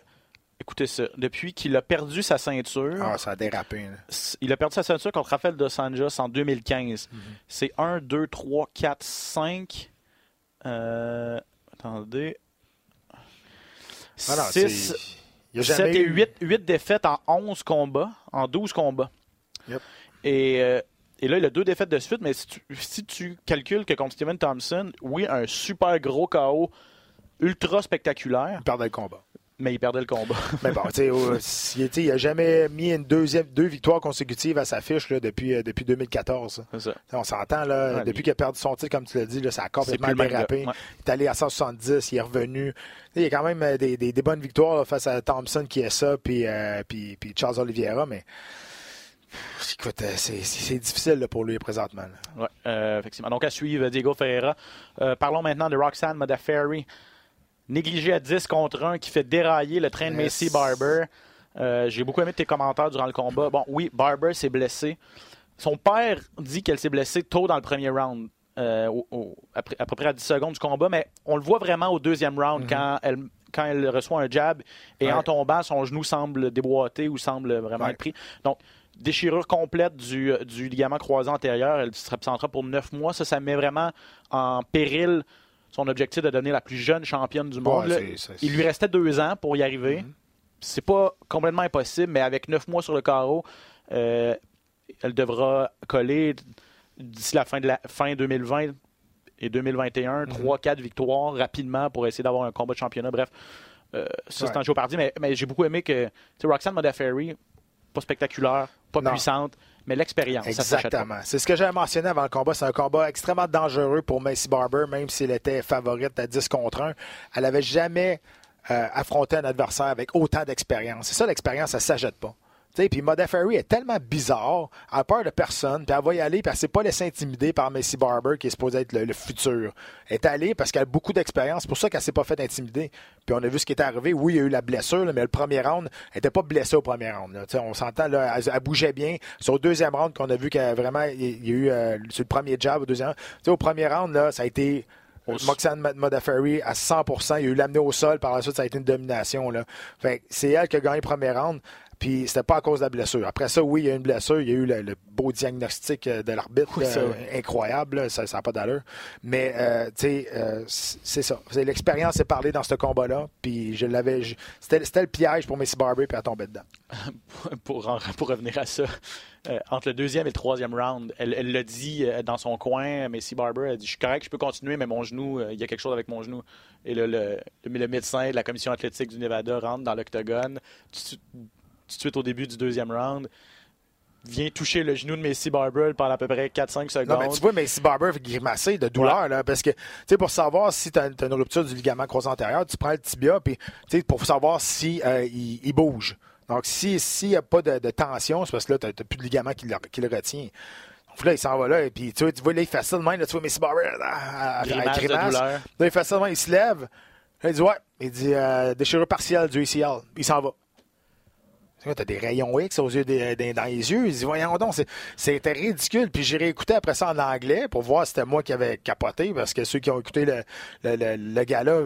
Écoutez ça. Depuis qu'il a perdu sa ceinture, Ah, ça a dérapé. là. il a perdu sa ceinture contre Rafael Dos Anjos en 2015. Mhm. C'est 1, 2, 3, 4, 5. Euh, attendez. Ah non, 6, c'est- il y a 7 jamais et eu- 8, 8 défaites en 11 combats, en 12 combats. Yep. Et, euh, et là, il a deux défaites de suite, mais si tu, si tu calcules que contre Steven Thompson, oui, un super gros KO ultra spectaculaire, Il perdait le combat. mais il perdait le combat. [laughs] Mais bon, tu sais, euh, il n'a jamais mis une deuxième, deux victoires consécutives à sa fiche là, depuis, euh, depuis 2014. C'est ça. Tu sais, On s'entend, là, Ouais, depuis il- qu'il a perdu son titre, comme tu l'as dit, là, ça a complètement dérapé. ouais. Il est allé à 170, il est revenu. Il y a quand même euh, des, des- des bonnes victoires là, face à Thompson qui est ça, puis, euh, puis, puis Charles Oliveira, mais écoute, euh, c'est difficile là, pour lui présentement. euh, effectivement. Donc, à suivre, Diego Ferreira. Euh, parlons maintenant de Roxanne Modafferi, négligé à 10 contre 1, qui fait dérailler le train de Yes. Macy Barber. Euh, J'ai beaucoup aimé tes commentaires durant le combat. Bon, oui, Barber s'est blessé. Son père dit qu'elle s'est blessée tôt dans le premier round, euh, au- au- après- à peu près à 10 secondes du combat, mais on le voit vraiment au deuxième round quand, elle, quand elle reçoit un jab et Mm-hmm. Ouais. en tombant, son genou semble déboîter ou semble vraiment Ouais. être pris. Donc, déchirure complète du, du ligament croisé antérieur, elle se s'absentera pour 9 mois. Ça, ça met vraiment en péril son objectif de devenir la plus jeune championne du monde. Ouais, là. Il lui restait deux ans pour y arriver. Mhm. C'est pas complètement impossible, mais avec neuf mois sur le carreau, euh, elle devra coller d'ici la fin de la fin 2020 et 2021, Mhm. 3-4 victoires rapidement pour essayer d'avoir un combat de championnat. Bref, euh, ça c'est un jeu parti, mais, mais j'ai beaucoup aimé que Roxanne Modafferi, pas spectaculaire, pas Non. puissante, mais l'expérience. Exactement. C'est ce que j'avais mentionné avant le combat. C'est un combat extrêmement dangereux pour Macy Barber, même s'il était favorite à 10 contre 1. Elle n'avait jamais euh, affronté un adversaire avec autant d'expérience. C'est ça, l'expérience, ça ne s'achète pas. Puis Modafferi est tellement bizarre, elle a peur de personne, puis elle va y aller, puis elle s'est pas laissée intimider par Messi Barber, qui est supposé être le, le futur. Elle est allée parce qu'elle a beaucoup d'expérience, c'est pour ça qu'elle s'est pas fait intimider. Puis on a vu ce qui est arrivé. Oui, il y a eu la blessure, là, mais le premier round, elle était pas blessée au premier round. là. On s'entend, là, elle, elle bougeait bien. C'est au deuxième round qu'on a vu qu'elle vraiment, il y a eu euh, sur le premier jab, au deuxième round. Au premier round, là, ça a été Moxan Modafferi à 100% Il a eu l'amener au sol. Par la suite, ça a été une domination. Là. Fait c'est elle qui a gagné le premier round. Puis c'était pas à cause de la blessure. Après ça, oui, il y a eu une blessure. Il y a eu le, le beau diagnostic euh, de l'arbitre. Oui, euh, incroyable. là. Ça n'a pas d'allure. Mais, euh, tu sais, euh, c'est ça. L'expérience est parlée dans ce combat-là. Puis je l'avais. C'était le piège pour Messi Barber. Puis elle tombait dedans. [laughs] pour, en- pour revenir à ça, euh, entre le deuxième et le troisième round, elle l'a dit euh, dans son coin, Messi Barber, elle dit Je suis correct, je peux continuer, mais mon genou, euh, il y a quelque chose avec mon genou. Et là, le, le, le médecin de la commission athlétique du Nevada rentre dans l'octogone suite- tout de suite au début du deuxième round, vient toucher le genou de Messi Barber pendant à peu près 4-5 secondes. Non, mais tu vois, Messi Barber fait grimacer de douleur, là, parce que, tu sais, pour savoir si tu as, une rupture du ligament croisé antérieur, tu prends le tibia, puis, tu sais, pour savoir si euh, il, il bouge. Donc, si- s'il n'y a pas de, de tension, c'est parce que là, tu n'as plus de ligament qui le, qui le retient. Donc, là, il s'en va là, et puis, tu vois, tu vois, là, il fait ça de même, là, tu vois, Messi Barber, ah, Grimace de douleur. Là, il fait ça de même, il se lève. Là, il dit, ouais, il dit, euh, déchirure partielle du ACL. Il s'en va. Tu as des rayons X aux yeux dans les yeux. Il dit, voyons donc, c'était ridicule. Puis j'ai réécouté après ça en anglais pour voir si c'était moi qui avais capoté, parce que ceux qui ont écouté le, le, le, gars-là,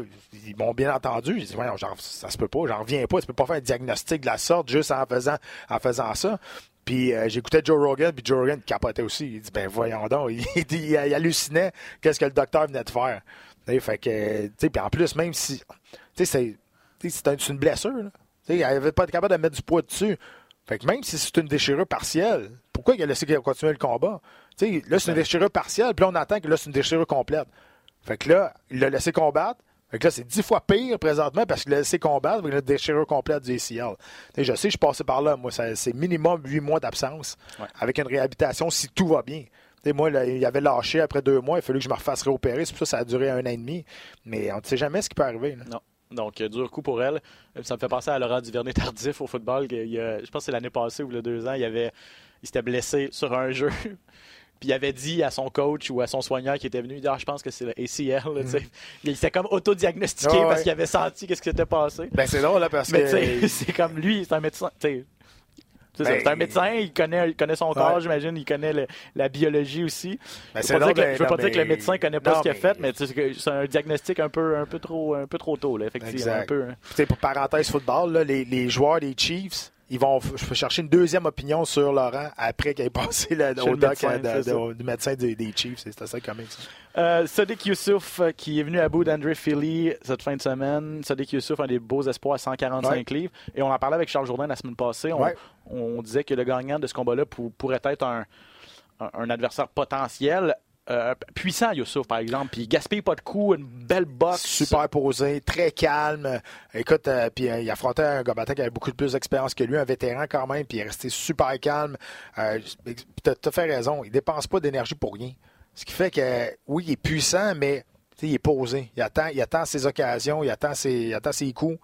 ils m'ont bien entendu. J'ai dit, voyons, genre, ça se peut pas, j'en reviens pas. Tu peux pas faire un diagnostic de la sorte juste en faisant, en faisant ça. Puis euh, j'écoutais Joe Rogan, puis Joe Rogan capotait aussi. Il dit, ben voyons donc, [laughs] il, hallucinait qu'est-ce que le docteur venait de faire. Tu sais, puis en plus, même si, tu sais, c'est une blessure, là. Tu sais, elle n'avait pas été capable de mettre du poids dessus. Fait que même si c'est une déchirure partielle, pourquoi il a laissé continuer le combat? Là, c'est une déchirure partielle, puis on attend que là, c'est une déchirure complète. Fait que là, il l'a laissé combattre. Fait que là, c'est dix fois pire présentement parce qu'il l'a laissé combattre avec une déchirure complète du ACL. Je sais, je suis passé par là. Moi, c'est minimum huit mois d'absence Ouais. avec une réhabilitation si tout va bien. Moi, là, il avait lâché après deux mois. Il a fallu que je me refasse réopérer. C'est pour ça que ça a duré un an et demi. Mais on ne sait jamais ce qui peut arriver. là. Non. Donc, euh, dur coup pour elle. Euh, Ça me fait penser à Laurent Duvernay-Tardif au football. qu'il y a- je pense que c'est l'année passée ou le deux ans, il, avait, il s'était blessé sur un jeu. [laughs] Puis il avait dit à son coach ou à son soigneur qui était venu, il dit, ah, je pense que c'est le ACL. là, sais. Il s'était comme autodiagnostiqué Mm. Ouais, parce qu'il avait senti qu'est-ce qui s'était passé. Ben, c'est drôle, là, parce Mais que. [laughs] c'est comme lui, c'est un médecin. Ben, c'est un médecin, il connaît, il connaît son corps, j'imagine, il connaît le- la biologie aussi. Ben, je c'est ne veux pas, dire que, le- ben, pas dire que médecin connaît pas non, ce qu'il a fait, mais c'est c'est un diagnostic un peu, un peu, trop, un peu trop tôt, là, effectivement. Un peu, hein. Pour parenthèse football, là, les, les joueurs des Chiefs, ils vont chercher une deuxième opinion sur Laurent après qu'il ait [laughs] passé le- au doc médecin, euh, de- c'est ça. de- du médecin des, des Chiefs. C'était ça comique, ça. Euh, Sadiq Youssouf, euh, qui est venu à bout d'André Philly cette fin de semaine. Sadiq Youssouf, un des beaux espoirs à 145 Ouais. livres. Et on en parlait avec Charles Jourdain la semaine passée. On, Ouais. On disait que le gagnant de ce combat-là pour- pourrait être un, adversaire potentiel. euh, puissant, Youssouf, par exemple. Puis il gaspille pas de coups, une belle boxe. Super posé, très calme. Écoute, euh, puis euh, il affrontait un combattant qui avait beaucoup plus d'expérience que lui, un vétéran quand même, puis il est resté super calme. Tu as, fait raison, il dépense pas d'énergie pour rien. Ce qui fait que, oui, il est puissant, mais il est posé. Il attend, il attend ses occasions, il attend ses, il attend ses coups.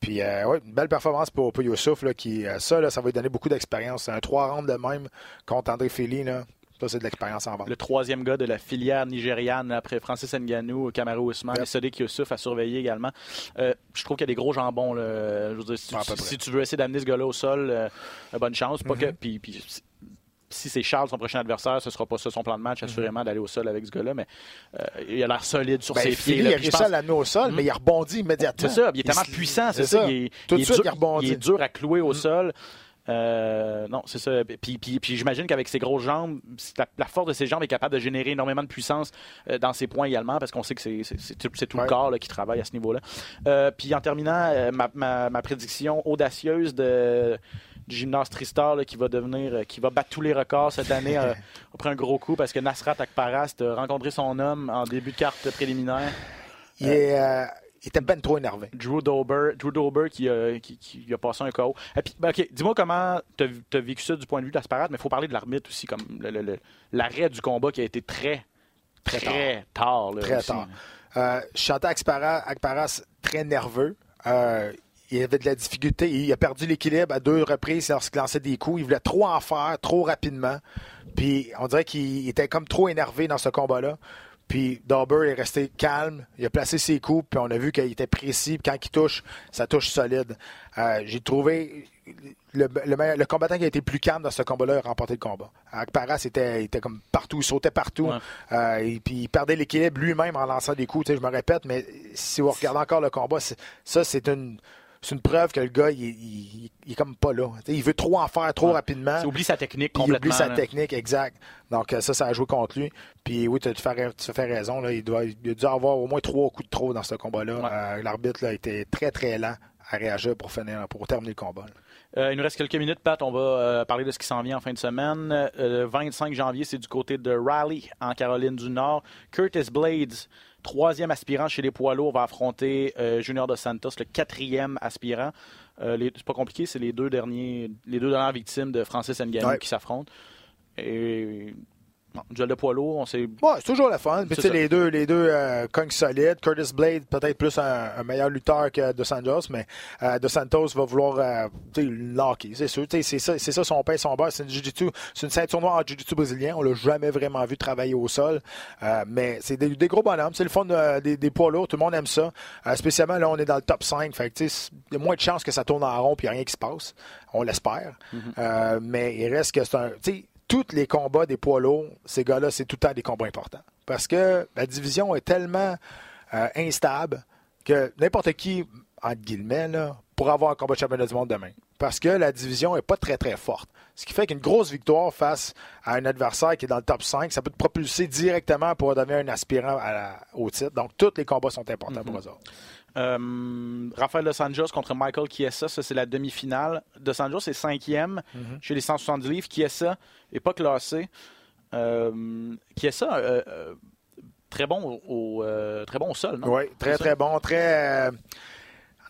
Puis, euh, ouais, une belle performance pour, pour Youssouf, là, qui, euh, ça, là, ça va lui donner beaucoup d'expérience. Un 3 rounds de même contre André Fili, là. Ça, c'est de l'expérience en vente. le troisième gars de la filière nigériane après Francis Nganou, Kamaru Ousmane Yep. et Sadiq Youssouf à surveiller également. Euh, je trouve qu'il y a des gros jambons. Là. Je veux dire, si tu veux essayer d'amener ce gars-là au sol, euh, bonne chance. Pas Mm-hmm. que, puis, puis si- c'est Charles, son prochain adversaire, ce sera pas ça son plan de match, assurément, d'aller au sol avec ce gars-là, mais euh, il a l'air solide sur. Ben, ses Philly, pieds. il a réussi pense- à l'amener au sol, mais il a rebondi immédiatement. c'est ça, il est tellement puissant, c'est ça. Il est, Tout de il est suite, dur, il rebondit. il est dur à clouer au sol. Euh, non, c'est ça. Puis, puis, puis j'imagine qu'avec ses grosses jambes, la, la force de ses jambes est capable de générer énormément de puissance euh, dans ses points également, parce qu'on sait que c'est, tout, le corps là, qui travaille à ce niveau-là. Euh, puis en terminant, ma, ma, ma prédiction audacieuse de du Tristar là, qui va devenir euh, qui va battre tous les records cette année euh, [laughs] après un gros coup parce que Nasrat Akparas a rencontré son homme en début de carte préliminaire Il, est, euh, il était ben trop énervé. Drew Dober, Drew Dober qui, a- qui, qui a passé un KO. Et puis, ben, dis-moi comment tu as, vécu ça du point de vue de l'Asparade, mais il faut parler de l'arbitre aussi, comme l'arrêt du combat qui a été très, très, tard. là, Très aussi. tard. Euh, je chantais Akparas, Akparas très nerveux. Euh, il avait de la difficulté. Il a perdu l'équilibre à deux reprises lorsqu'il lançait des coups. Il voulait trop en faire, trop rapidement. Puis on dirait qu'il était comme trop énervé dans ce combat-là. Puis Dauber est resté calme, il a placé ses coups, puis on a vu qu'il était précis. Puis quand il touche, ça touche solide. Euh, J'ai trouvé le, le, le, combattant qui a été plus calme dans ce combat-là a remporté le combat. Paras était, était comme partout, il sautait partout. Ouais. Euh, et puis il perdait l'équilibre lui-même en lançant des coups. Tu sais, je me répète, mais si vous regardez encore le combat, ça, c'est une c'est une preuve que le gars, il, il, il est comme pas là. T'sais, il veut trop en faire trop ouais. rapidement. Il oublie sa technique complètement. Il oublie sa là. technique, exact. Donc ça, ça a joué contre lui. Puis oui, tu fais, tu fais raison. Là, il, doit, il a dû avoir au moins trois coups de trop dans ce combat-là. Ouais. Euh, L'arbitre a été très, très lent à réagir pour, finir, pour terminer le combat. Euh, il nous reste quelques minutes, Pat. On va euh, parler de ce qui s'en vient en fin de semaine. Euh, le 25 janvier, c'est du côté de Raleigh, en Caroline du Nord. Curtis Blades, troisième aspirant chez les poids lourds, va affronter euh, Junior Dos Santos, le quatrième aspirant. c'est pas compliqué, c'est les deux derniers, les deux dernières victimes de Francis Ngannou Ouais. qui s'affrontent. Et bon, duel de poids lourd, on s'est Ouais, c'est toujours la fun. Puis les deux, les deux euh, cognes solides. Curtis Blade, peut-être plus un, un meilleur lutteur que Dos Santos, mais euh, Dos Santos va vouloir euh, tu sais, le locker, c'est sûr. Tu sais, C'est ça, ça son pain, son beurre. C'est une, une ceinture noire en jiu-jitsu brésilien. On l'a jamais vraiment vu travailler au sol. Euh, mais c'est des, des gros bonhommes. C'est le fun de- des, des poids lourds. Tout le monde aime ça. Euh, spécialement, là, on est dans le top 5. Fait que, tu sais, il y a moins de chances que ça tourne en rond puis il n'y a rien qui se passe. On l'espère. Euh, mais il reste que c'est un... tous les combats des poids lourds, ces gars-là, c'est tout le temps des combats importants. Parce que la division est tellement euh, instable que n'importe qui, entre guillemets, là, pourra avoir un combat de championnat du monde demain. Parce que la division n'est pas très, très forte. Ce qui fait qu'une grosse victoire face à un adversaire qui est dans le top 5, ça peut te propulser directement pour devenir un aspirant à la- au titre. Donc, tous les combats sont importants pour eux autres. Euh, Rafael Dos Anjos contre Michael Chiesa, ça c'est la demi-finale. Dos Anjos est cinquième chez les 170 livres. Chiesa n'est pas classé. Euh, Chiesa, euh, euh, très bon au, euh, très bon au sol, non? Oui, très, très bon. Très. euh,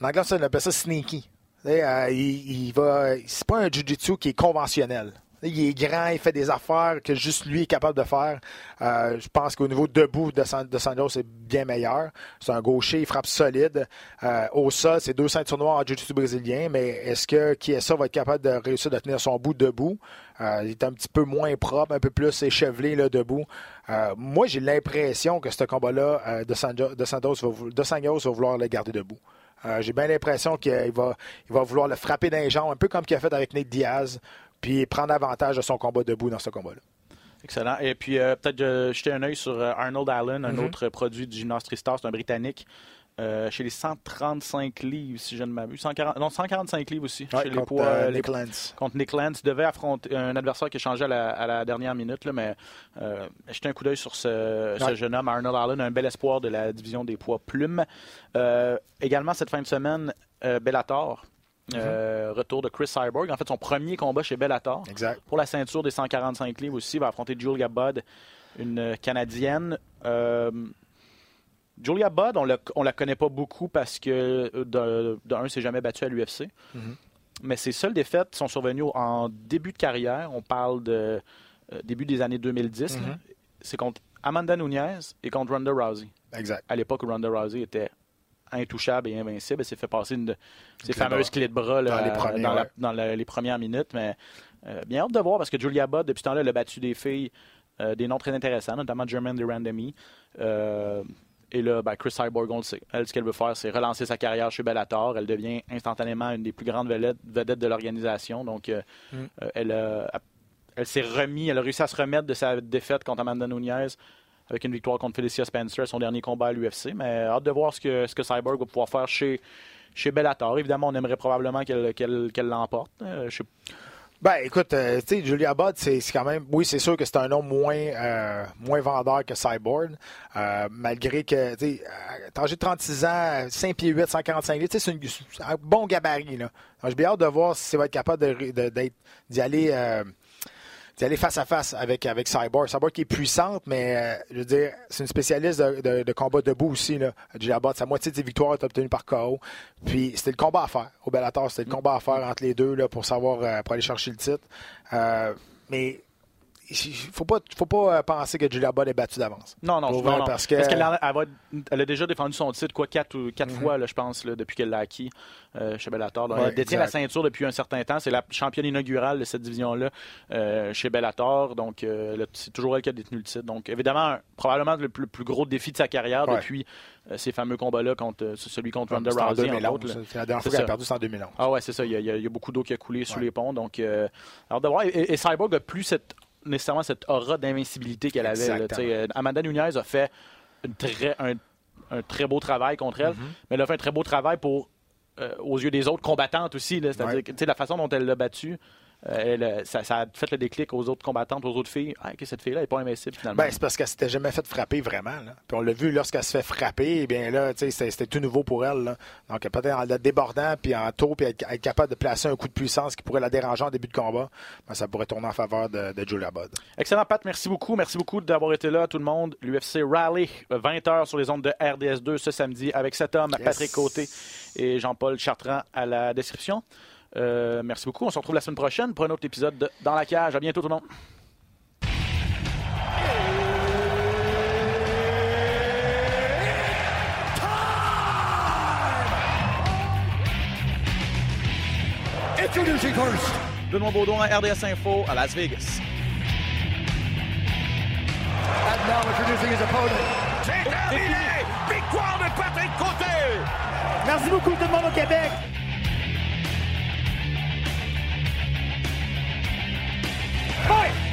en anglais, on appelle ça sneaky. Il, il va. C'est pas un jiu-jitsu qui est conventionnel. Il est grand, il fait des affaires que juste lui est capable de faire. Euh, je pense qu'au niveau debout de, San, de c'est bien meilleur. C'est un gaucher, il frappe solide. Euh, au sol, c'est deux ceintures noires en jiu-jitsu brésilien, mais est-ce que Chiesa va être capable de réussir de tenir son bout debout? Euh, il est un petit peu moins propre, un peu plus échevelé là, debout. Moi, j'ai l'impression que ce combat-là, de, Sanjo- de va, vouloir le garder debout. J'ai bien l'impression qu'il va, il va vouloir le frapper dans les jambes, un peu comme qu'il a fait avec Nate Diaz, puis prendre avantage de son combat debout dans ce combat-là. Excellent. Et puis, euh, peut-être euh, jeter un œil sur euh, Arnold Allen, un Mhm. autre produit du gymnase Tristar, c'est un Britannique. euh, chez les 135 livres, si je ne m'abuse. 140 non, 145 livres aussi. Ouais, chez les poids, euh, les- Nick Lance. contre Nick Lance. devait affronter un adversaire qui a changé à la, à la dernière minute, là, mais euh, jetez un coup d'œil sur ce, ce jeune homme, Arnold Allen, un bel espoir de la division des poids plumes. Également, cette fin de semaine, euh, euh, retour de Chris Cyborg. En fait, son premier combat chez Bellator. Exact. Pour la ceinture des 145 livres aussi, il va affronter Julia Budd, une euh, Canadienne. Euh, Julia Budd, on, la- on la connaît pas beaucoup parce que, euh, de, de un, s'est jamais battu à l'UFC. Mhm. Mais ses seules défaites sont survenues en début de carrière. On parle de euh, début des années 2010. là. Mhm. C'est contre Amanda Nunez et contre Ronda Rousey. Exact. À l'époque où Ronda Rousey était intouchable et invincible, elle s'est fait passer une de ces fameuses clés de bras là, Dans les premiers, dans la- ouais. dans la- les premières minutes. Mais euh, bien hâte de voir parce que Julia Budd, depuis ce temps-là, elle a battu des filles, euh, des noms très intéressants, notamment Germaine Durandamy. Euh, et là, ben, Chris Cyborg, on le sait. Elle, ce qu'elle veut faire, c'est relancer sa carrière chez Bellator. Elle devient instantanément une des plus grandes vedettes, vedettes de l'organisation. Donc, euh, Mm. elle, elle s'est remis, elle a réussi à se remettre de sa défaite contre Amanda Nunez avec une victoire contre Felicia Spencer, son dernier combat à l'UFC. Mais hâte de voir ce que, ce que Cyborg va pouvoir faire chez, chez Bellator. Évidemment, on aimerait probablement qu'elle l'emporte. Euh, je sais- Ben, écoute, euh, tu sais, Julia Budd, c'est quand même. Oui, c'est sûr que c'est un nom moins, euh, moins vendeur que Cyborg. euh, malgré que, tu sais, de 36 ans, 5 pieds 8, 145 litres, c'est un bon gabarit, là. J'ai bien hâte de voir si ça va être capable de- de- d'y aller. D'y aller face à face avec, avec Cyborg. Cyborg qui est puissante, mais euh, je veux dire, c'est une spécialiste de, de- de combat debout aussi. Là. Julia Budd, sa moitié de ses victoires est obtenue par KO. Puis c'était le combat à faire au Bellator. C'était le combat à faire entre les deux là, pour savoir euh, pour aller chercher le titre. Euh, mais faut pas, faut pas euh, penser que Julia Budd est battue d'avance. Non, non, non, non. parce que- qu'elle a, elle a déjà défendu son titre, quoi, quatre, ou- quatre Mhm. fois, là, je pense, là, depuis qu'elle l'a acquis euh, chez Bellator. Donc, Ouais, elle détient exact. la ceinture depuis un certain temps. C'est la championne inaugurale de cette division-là euh, chez Bellator. Donc, euh, c'est toujours elle qui a détenu le titre. Donc, évidemment, probablement le plus, plus gros défi de sa carrière Ouais. depuis ces fameux combats-là, contre celui contre Ronda Rousey. entre 2011. autres, là. C'est la dernière fois qu'elle a perdu, c'est en 2011. Ah ouais, c'est ça. Il y, a, il y beaucoup d'eau qui a coulé sous Ouais. les ponts. Donc, euh, alors d'avoir et, et Cyborg a plus cette, nécessairement cette aura d'invincibilité qu'elle avait. là. Euh, Amanda Nunez a fait une très, un, un très beau travail contre elle, Mm-hmm. mais elle a fait un très beau travail pour euh, aux yeux des autres combattantes aussi. C'est-à-dire Ouais. la façon dont elle l'a battue. Euh, elle, euh, ça, ça a fait le déclic aux autres combattantes, aux autres filles. Ah, que cette fille-là n'est pas invincible finalement. Ben, c'est parce qu'elle s'était jamais fait frapper vraiment. Là. Puis on l'a vu lorsqu'elle se fait frapper, eh bien là, c'était c'était tout nouveau pour elle. là. Donc peut-être en la débordant, puis en taux, puis être, être capable de placer un coup de puissance qui pourrait la déranger en début de combat, ben, ça pourrait tourner en faveur de, de Julia Budd. Excellent, Pat. Merci beaucoup. Merci beaucoup d'avoir été là, tout le monde. L'UFC Rally, 20h sur les ondes de RDS2 ce samedi avec cet homme, Yes. Patrick Côté et Jean-Paul Chartrand à la description. Euh, merci beaucoup. On se retrouve la semaine prochaine pour un autre épisode de Dans la cage. À bientôt, tout le monde. Introducing first. Benoît Baudouin, RDS Info à Las Vegas. And now introducing his opponent. C'est terminé! Victoire de Patrick Côté! Merci beaucoup tout le monde au Québec. Fight!